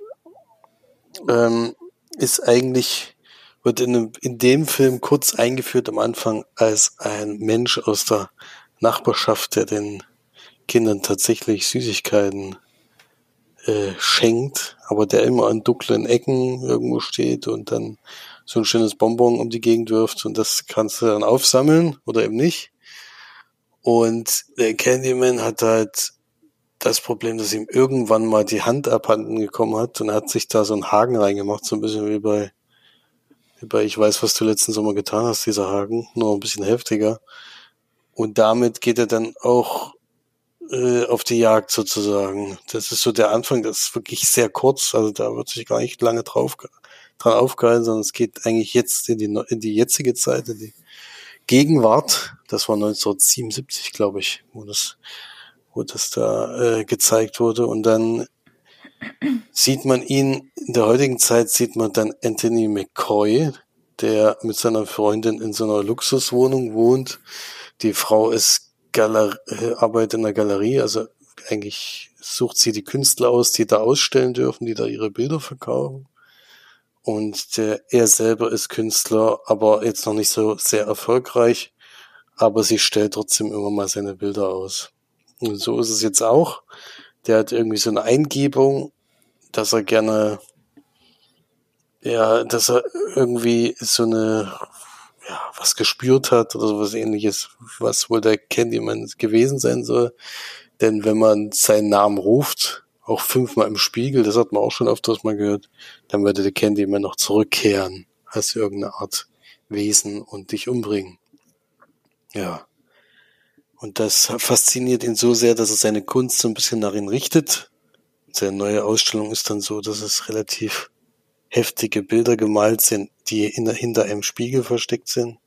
ähm, ist eigentlich, wird in, einem, in dem Film kurz eingeführt am Anfang als ein Mensch aus der Nachbarschaft, der den Kindern tatsächlich Süßigkeiten äh, schenkt, aber der immer an dunklen Ecken irgendwo steht und dann so ein schönes Bonbon um die Gegend wirft und das kannst du dann aufsammeln oder eben nicht. Und der Candyman hat halt das Problem, dass ihm irgendwann mal die Hand abhanden gekommen hat und er hat sich da so einen Haken reingemacht, so ein bisschen wie bei, wie bei Ich weiß, was du letzten Sommer getan hast, dieser Haken, nur ein bisschen heftiger. Und damit geht er dann auch äh, auf die Jagd sozusagen. Das ist so der Anfang, das ist wirklich sehr kurz, also da wird sich gar nicht lange drauf dran aufgehalten, sondern es geht eigentlich jetzt in die, in die jetzige Zeit, in die Gegenwart. Das war 1977, glaube ich, wo das, wo das da äh, gezeigt wurde. Und dann sieht man ihn, in der heutigen Zeit sieht man dann Anthony McCoy, der mit seiner Freundin in so einer Luxuswohnung wohnt. Die Frau ist Galer äh, arbeitet in der Galerie, also eigentlich sucht sie die Künstler aus, die da ausstellen dürfen, die da ihre Bilder verkaufen. Und der, er selber ist Künstler, aber jetzt noch nicht so sehr erfolgreich, aber sie stellt trotzdem immer mal seine Bilder aus. Und so ist es jetzt auch. Der hat irgendwie so eine Eingebung, dass er gerne, ja, dass er irgendwie so eine ja, was gespürt hat oder sowas ähnliches, was wohl der Candyman gewesen sein soll. Denn wenn man seinen Namen ruft, auch fünfmal im Spiegel, das hat man auch schon öfters mal gehört, dann würde der Candyman noch zurückkehren als irgendeine Art Wesen und dich umbringen. Ja. Und das fasziniert ihn so sehr, dass er seine Kunst so ein bisschen nach ihm richtet. Seine neue Ausstellung ist dann so, dass es relativ heftige Bilder gemalt sind, die in, hinter einem Spiegel versteckt sind.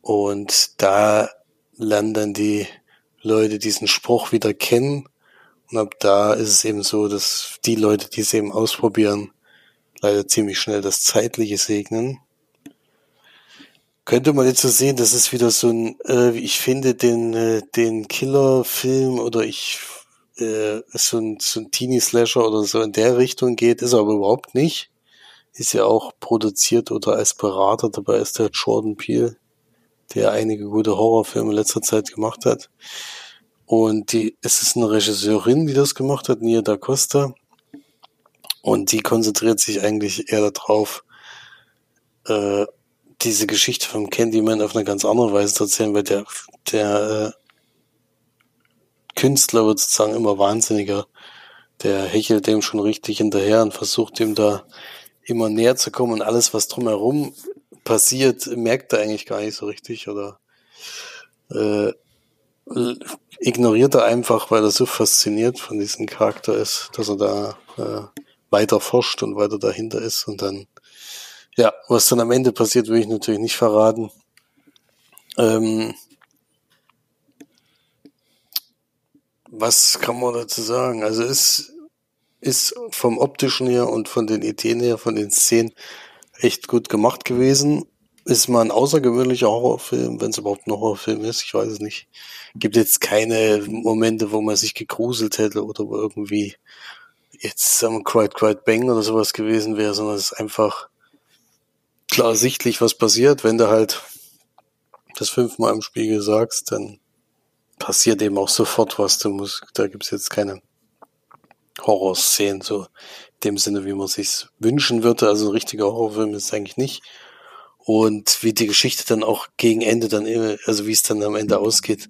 Und da lernen dann die Leute diesen Spruch wieder kennen. Und ab da ist es eben so, dass die Leute, die es eben ausprobieren, leider ziemlich schnell das Zeitliche segnen. Könnte man jetzt so sehen, das ist wieder so ein, äh, ich finde den, äh, den Killer-Film oder ich, äh, so ein, so ein Teenie-Slasher oder so in der Richtung geht, ist aber überhaupt nicht ist ja auch produziert oder als Berater dabei ist der Jordan Peele, der einige gute Horrorfilme in letzter Zeit gemacht hat. Und die, es ist eine Regisseurin, die das gemacht hat, Nia da Costa. Und die konzentriert sich eigentlich eher darauf, äh, diese Geschichte vom Candyman auf eine ganz andere Weise zu erzählen, weil der, der äh, Künstler wird sozusagen immer wahnsinniger. Der hechelt dem schon richtig hinterher und versucht ihm da immer näher zu kommen und alles, was drumherum passiert, merkt er eigentlich gar nicht so richtig oder äh, ignoriert er einfach, weil er so fasziniert von diesem Charakter ist, dass er da äh, weiter forscht und weiter dahinter ist und dann, ja, was dann am Ende passiert, will ich natürlich nicht verraten. Ähm, was kann man dazu sagen? Also es ist vom optischen her und von den Ideen her, von den Szenen echt gut gemacht gewesen. Ist mal ein außergewöhnlicher Horrorfilm, wenn es überhaupt ein Horrorfilm ist, ich weiß es nicht. Gibt jetzt keine Momente, wo man sich gegruselt hätte oder wo irgendwie jetzt sagen wir Quiet Quiet Bang oder sowas gewesen wäre, sondern es ist einfach klar sichtlich, was passiert. Wenn du halt das fünfmal im Spiegel sagst, dann passiert eben auch sofort was. Du musst, da gibt's jetzt keine Horrorszenen, so dem Sinne, wie man sich's wünschen würde. Also ein richtiger Horrorfilm ist es eigentlich nicht. Und wie die Geschichte dann auch gegen Ende dann, also wie es dann am Ende ausgeht,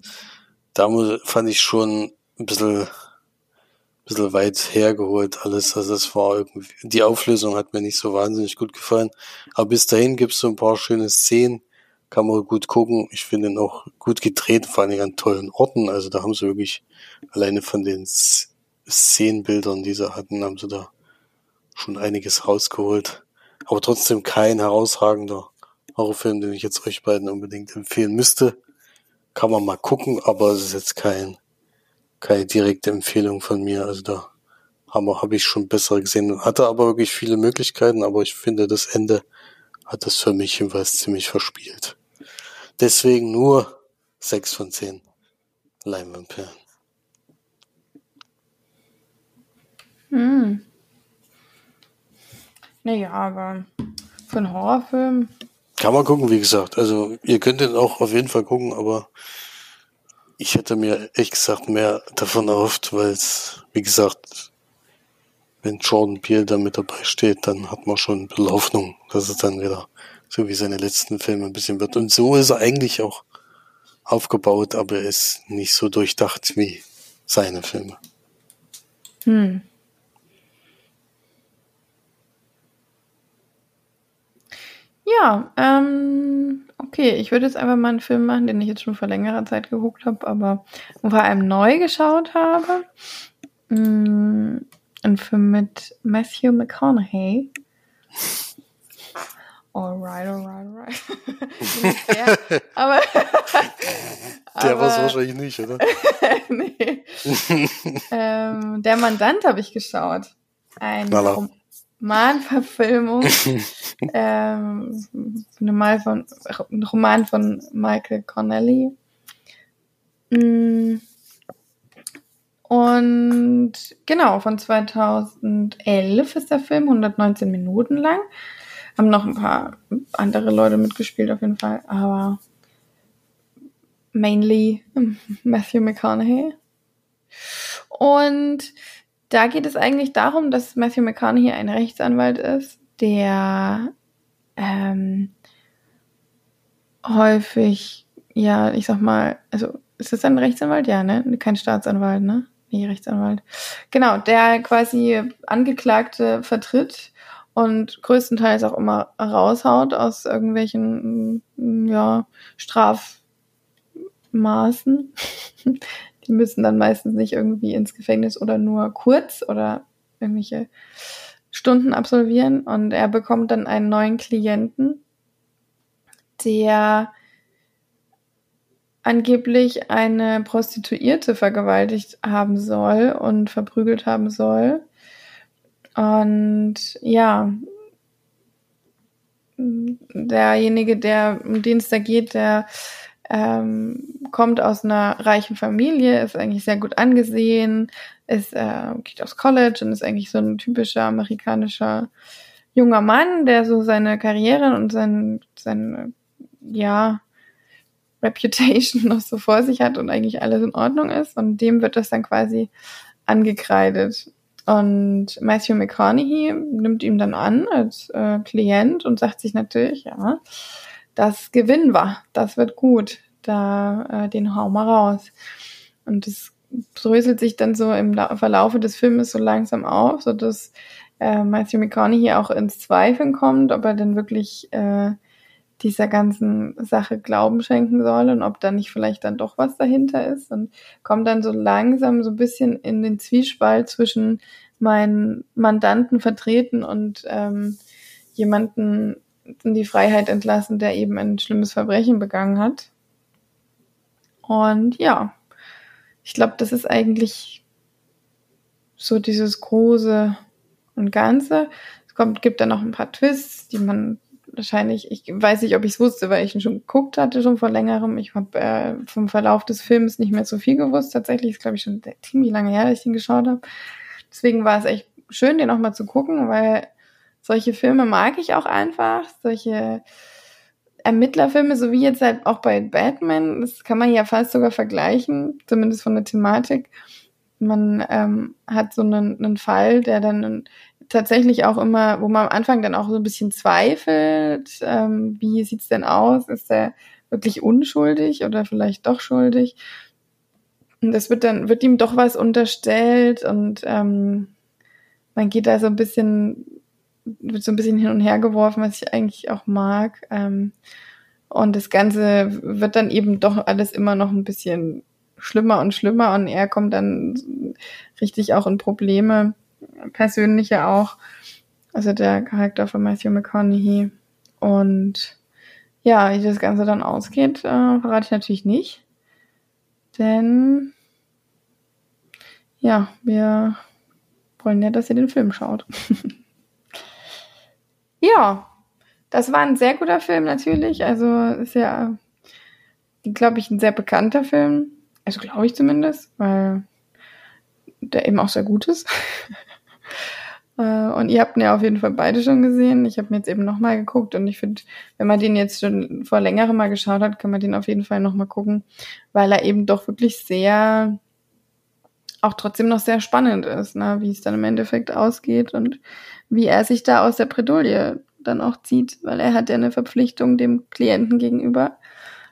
da fand ich schon ein bisschen bisschen weit hergeholt alles. Also es war irgendwie, die Auflösung hat mir nicht so wahnsinnig gut gefallen. Aber bis dahin gibt's so ein paar schöne Szenen, kann man gut gucken. Ich finde ihn auch gut gedreht, vor allem an tollen Orten. Also da haben sie wirklich alleine von den Szenenbildern, die sie hatten, haben sie da schon einiges rausgeholt. Aber trotzdem kein herausragender Horrorfilm, den ich jetzt euch beiden unbedingt empfehlen müsste. Kann man mal gucken, aber es ist jetzt kein keine direkte Empfehlung von mir. Also da habe hab ich schon bessere gesehen. Hatte aber wirklich viele Möglichkeiten, aber ich finde, das Ende hat es für mich jedenfalls ziemlich verspielt. Deswegen nur sechs von zehn Leinwandperlen. Hm. Naja, aber für einen Horrorfilm. Kann man gucken, wie gesagt. Also ihr könnt den auch auf jeden Fall gucken, aber ich hätte mir ehrlich gesagt mehr davon erhofft, weil es, wie gesagt, wenn Jordan Peele da mit dabei steht, dann hat man schon ein bisschen Hoffnung, dass es dann wieder so wie seine letzten Filme ein bisschen wird. Und so ist er eigentlich auch aufgebaut, aber er ist nicht so durchdacht wie seine Filme. Hm. Ja, ähm, okay, ich würde jetzt einfach mal einen Film machen, den ich jetzt schon vor längerer Zeit geguckt habe, aber vor allem neu geschaut habe. Mm, ein Film mit Matthew McConaughey. Alright, alright, alright. der, *laughs* aber, der war es wahrscheinlich nicht, oder? *laughs* nee. *laughs* ähm, der Mandant habe ich geschaut. Ein Rom Romanverfilmung. *laughs* ähm, von, ein Roman von Michael Connelly. Mm. Und genau, von 2011 ist der Film, 119 Minuten lang. Haben noch ein paar andere Leute mitgespielt auf jeden Fall, aber mainly *laughs* Matthew McConaughey. Und da geht es eigentlich darum, dass Matthew McConaughey ein Rechtsanwalt ist, der ähm, häufig, ja, ich sag mal, also ist das ein Rechtsanwalt? Ja, ne? Kein Staatsanwalt, ne? Nee, Rechtsanwalt. Genau, der quasi Angeklagte vertritt und größtenteils auch immer raushaut aus irgendwelchen, ja, Strafmaßen. *laughs* Die müssen dann meistens nicht irgendwie ins Gefängnis oder nur kurz oder irgendwelche Stunden absolvieren. Und er bekommt dann einen neuen Klienten, der angeblich eine Prostituierte vergewaltigt haben soll und verprügelt haben soll. Und ja, derjenige, der um den es da geht, der ähm, kommt aus einer reichen Familie, ist eigentlich sehr gut angesehen, ist äh, geht aus College und ist eigentlich so ein typischer amerikanischer junger Mann, der so seine Karriere und sein, sein ja, Reputation *laughs* noch so vor sich hat und eigentlich alles in Ordnung ist. Und dem wird das dann quasi angekreidet. Und Matthew McConaughey nimmt ihm dann an als äh, Klient und sagt sich natürlich, ja, das gewinnen wir, das wird gut, da äh, den hauen wir raus. Und das dröselt sich dann so im Verlaufe des Filmes so langsam auf, so dass äh, Matthew McConaughey auch ins Zweifeln kommt, ob er denn wirklich äh, dieser ganzen Sache Glauben schenken soll und ob da nicht vielleicht dann doch was dahinter ist und kommt dann so langsam so ein bisschen in den Zwiespalt zwischen meinen Mandanten vertreten und ähm, jemanden in die Freiheit entlassen, der eben ein schlimmes Verbrechen begangen hat. Und ja, ich glaube, das ist eigentlich so dieses große und Ganze. Es kommt, gibt dann noch ein paar Twists, die man wahrscheinlich, ich weiß nicht, ob ich es wusste, weil ich ihn schon geguckt hatte, schon vor längerem. Ich habe äh, vom Verlauf des Films nicht mehr so viel gewusst. Tatsächlich ist, glaube ich, schon ziemlich lange her, dass ich ihn geschaut habe. Deswegen war es echt schön, den nochmal zu gucken, weil solche Filme mag ich auch einfach. Solche Ermittlerfilme, so wie jetzt halt auch bei Batman, das kann man ja fast sogar vergleichen, zumindest von der Thematik. Man ähm, hat so einen, einen Fall, der dann tatsächlich auch immer, wo man am Anfang dann auch so ein bisschen zweifelt, ähm, wie sieht's denn aus? Ist er wirklich unschuldig oder vielleicht doch schuldig? Und es wird dann, wird ihm doch was unterstellt und ähm, man geht da so ein bisschen, wird so ein bisschen hin und her geworfen, was ich eigentlich auch mag. Ähm, und das Ganze wird dann eben doch alles immer noch ein bisschen schlimmer und schlimmer und er kommt dann richtig auch in Probleme persönliche auch. Also der Charakter von Matthew McConaughey. Und ja, wie das Ganze dann ausgeht, äh, verrate ich natürlich nicht. Denn ja, wir wollen ja, dass ihr den Film schaut. *laughs* ja, das war ein sehr guter Film natürlich. Also ist ja, glaube ich, ein sehr bekannter Film. Also glaube ich zumindest, weil der eben auch sehr gut ist. *laughs* Äh, und ihr habt ihn ja auf jeden Fall beide schon gesehen. Ich habe mir jetzt eben nochmal geguckt und ich finde, wenn man den jetzt schon vor längerem mal geschaut hat, kann man den auf jeden Fall nochmal gucken, weil er eben doch wirklich sehr, auch trotzdem noch sehr spannend ist, ne? wie es dann im Endeffekt ausgeht und wie er sich da aus der Bredouille dann auch zieht, weil er hat ja eine Verpflichtung dem Klienten gegenüber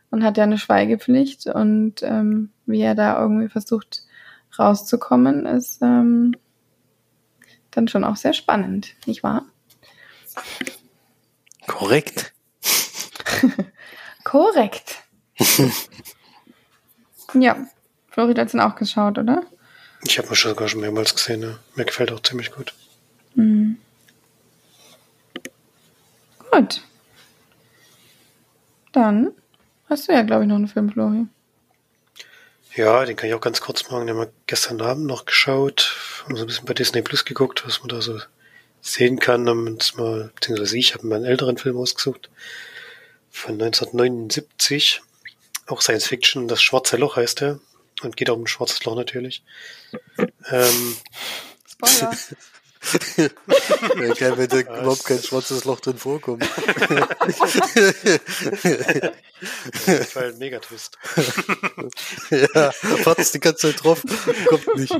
und hat ja eine Schweigepflicht und ähm, wie er da irgendwie versucht rauszukommen, ist ähm, dann schon auch sehr spannend, nicht wahr? Korrekt. *laughs* Korrekt. *laughs* ja, Flori hat es auch geschaut, oder? Ich habe mir sogar schon mehrmals gesehen. Ne? Mir gefällt auch ziemlich gut. Mhm. Gut. Dann hast du ja, glaube ich, noch einen Film, Flori. Ja, den kann ich auch ganz kurz machen. Den haben wir gestern Abend noch geschaut. Haben so ein bisschen bei Disney Plus geguckt, was man da so sehen kann. Haben uns mal, beziehungsweise ich habe mir einen älteren Film ausgesucht. Von 1979. Auch Science Fiction. Das Schwarze Loch heißt er. Und geht auch um ein schwarzes Loch natürlich. Ähm, Spoiler. *laughs* Wäre geil, wenn da *laughs* überhaupt kein schwarzes Loch drin vorkommt. das war ein Megatwist. *laughs* ja, wartest die ganze Zeit drauf, kommt nicht.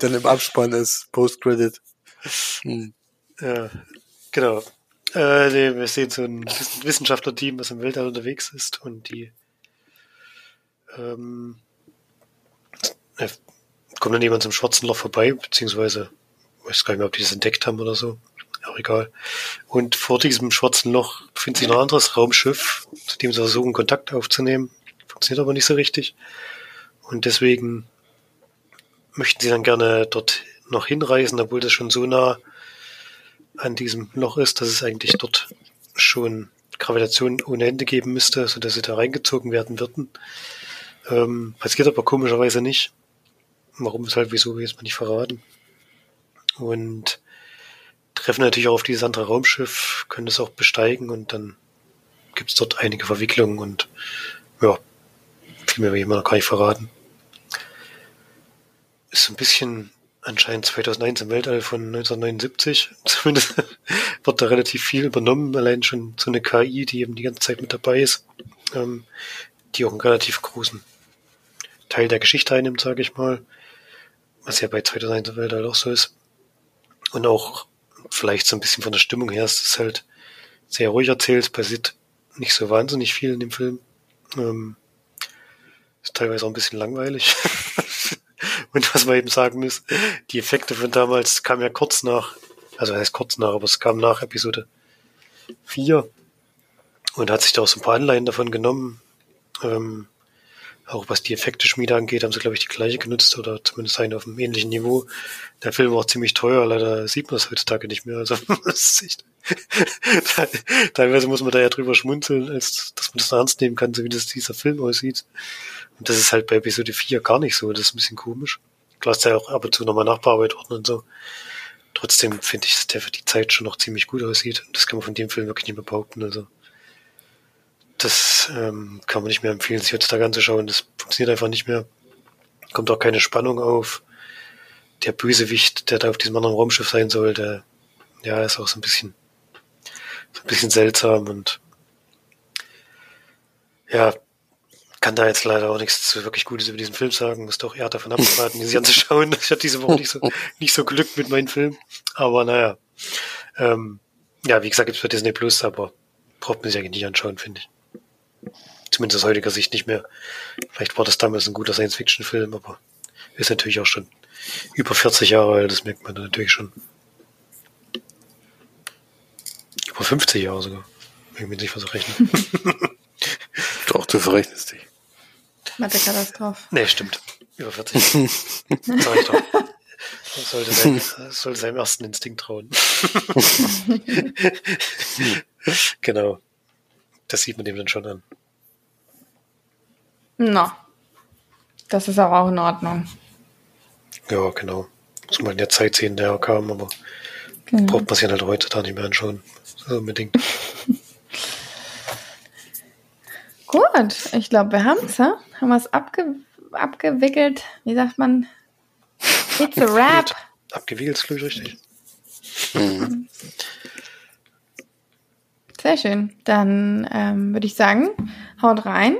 Dann im Abspann ist Post-Credit. Hm. Ja, genau. Äh, nee, wir sehen so ein Wissenschaftlerteam, was im Weltall unterwegs ist und die ähm, äh, kommt dann jemand zum schwarzen Loch vorbei, beziehungsweise weiß gar nicht mehr, ob die das entdeckt haben oder so. Auch egal. Und vor diesem schwarzen Loch befindet sich noch ein anderes Raumschiff, zu dem sie versuchen, Kontakt aufzunehmen. Funktioniert aber nicht so richtig. Und deswegen möchten sie dann gerne dort noch hinreisen, obwohl das schon so nah an diesem Loch ist, dass es eigentlich dort schon Gravitation ohne Ende geben müsste, sodass sie da reingezogen werden würden. Ähm, passiert aber komischerweise nicht. Warum, weshalb, wieso, jetzt mal nicht verraten und treffen natürlich auch auf dieses andere Raumschiff, können es auch besteigen und dann gibt es dort einige Verwicklungen und ja, viel mehr will ich immer noch gar nicht verraten. Ist ein bisschen anscheinend 2001 im Weltall von 1979. *laughs* Zumindest wird da relativ viel übernommen, allein schon so eine KI, die eben die ganze Zeit mit dabei ist. Ähm, die auch einen relativ großen Teil der Geschichte einnimmt, sage ich mal. Was ja bei 2001 Welt halt auch so ist. Und auch vielleicht so ein bisschen von der Stimmung her ist es halt sehr ruhig erzählt, passiert nicht so wahnsinnig viel in dem Film. Ähm, ist teilweise auch ein bisschen langweilig. *laughs* Und was man eben sagen muss, die Effekte von damals kamen ja kurz nach, also heißt kurz nach, aber es kam nach Episode 4 und hat sich da auch so ein paar Anleihen davon genommen. Ähm, auch was die Effekte-Schmiede angeht, haben sie, glaube ich, die gleiche genutzt oder zumindest einen auf einem ähnlichen Niveau. Der Film war auch ziemlich teuer, leider sieht man es heutzutage nicht mehr. Also *laughs* echt, *laughs* teilweise muss man da ja drüber schmunzeln, als dass man das ernst nehmen kann, so wie das dieser Film aussieht. Und das ist halt bei Episode 4 gar nicht so. Das ist ein bisschen komisch. Klar ist ja auch ab und zu nochmal nachbearbeitet worden und so. Trotzdem finde ich, dass der für die Zeit schon noch ziemlich gut aussieht. Und das kann man von dem Film wirklich nicht mehr behaupten. Also das ähm, kann man nicht mehr empfehlen, sich heutzutage anzuschauen. Das funktioniert einfach nicht mehr. Kommt auch keine Spannung auf. Der Bösewicht, der da auf diesem anderen Raumschiff sein soll, der ja ist auch so ein bisschen so ein bisschen seltsam und ja, kann da jetzt leider auch nichts wirklich Gutes über diesen Film sagen. Muss doch eher davon abraten, ihn sich anzuschauen. *laughs* Ich hatte diese Woche nicht so, nicht so Glück mit meinen Filmen. Aber naja. Ähm, ja, wie gesagt, gibt's bei Disney Plus, aber braucht man sich eigentlich nicht anschauen, finde ich. Zumindest aus heutiger Sicht nicht mehr. Vielleicht war das damals ein guter Science-Fiction-Film, aber ist natürlich auch schon über 40 Jahre alt, das merkt man natürlich schon. Über 50 Jahre sogar. Wenn ich mir nicht was rechnen. *laughs* Doch, du verrechnest dich. Mathe-Katastrophe. Nee, stimmt. Über 40. Sag ich doch. Das sollte, sein, das sollte seinem ersten Instinkt trauen. *laughs* genau. Das sieht man dem dann schon an. Na. Das ist aber auch in Ordnung. Ja, genau. Muss man in der Zeit sehen, der kam, aber Genau. braucht man sich halt heute da nicht mehr anschauen. So unbedingt. *laughs* Gut, ich glaube, wir haben es, ja? Haben wir es abge abgewickelt? Wie sagt man? It's a wrap. Abgewiegelt ist, glaube ich, richtig. Mhm. Sehr schön. Dann ähm, würde ich sagen, haut rein.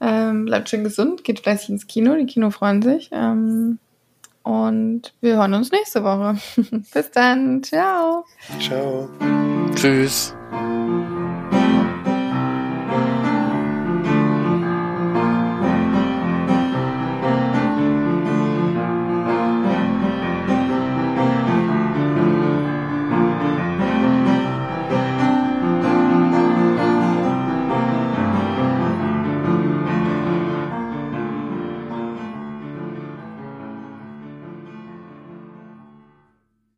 Ähm, bleibt schön gesund, geht fleißig ins Kino. Die Kino freuen sich. Ähm, und wir hören uns nächste Woche. *laughs* Bis dann. Ciao. Ciao. Tschüss.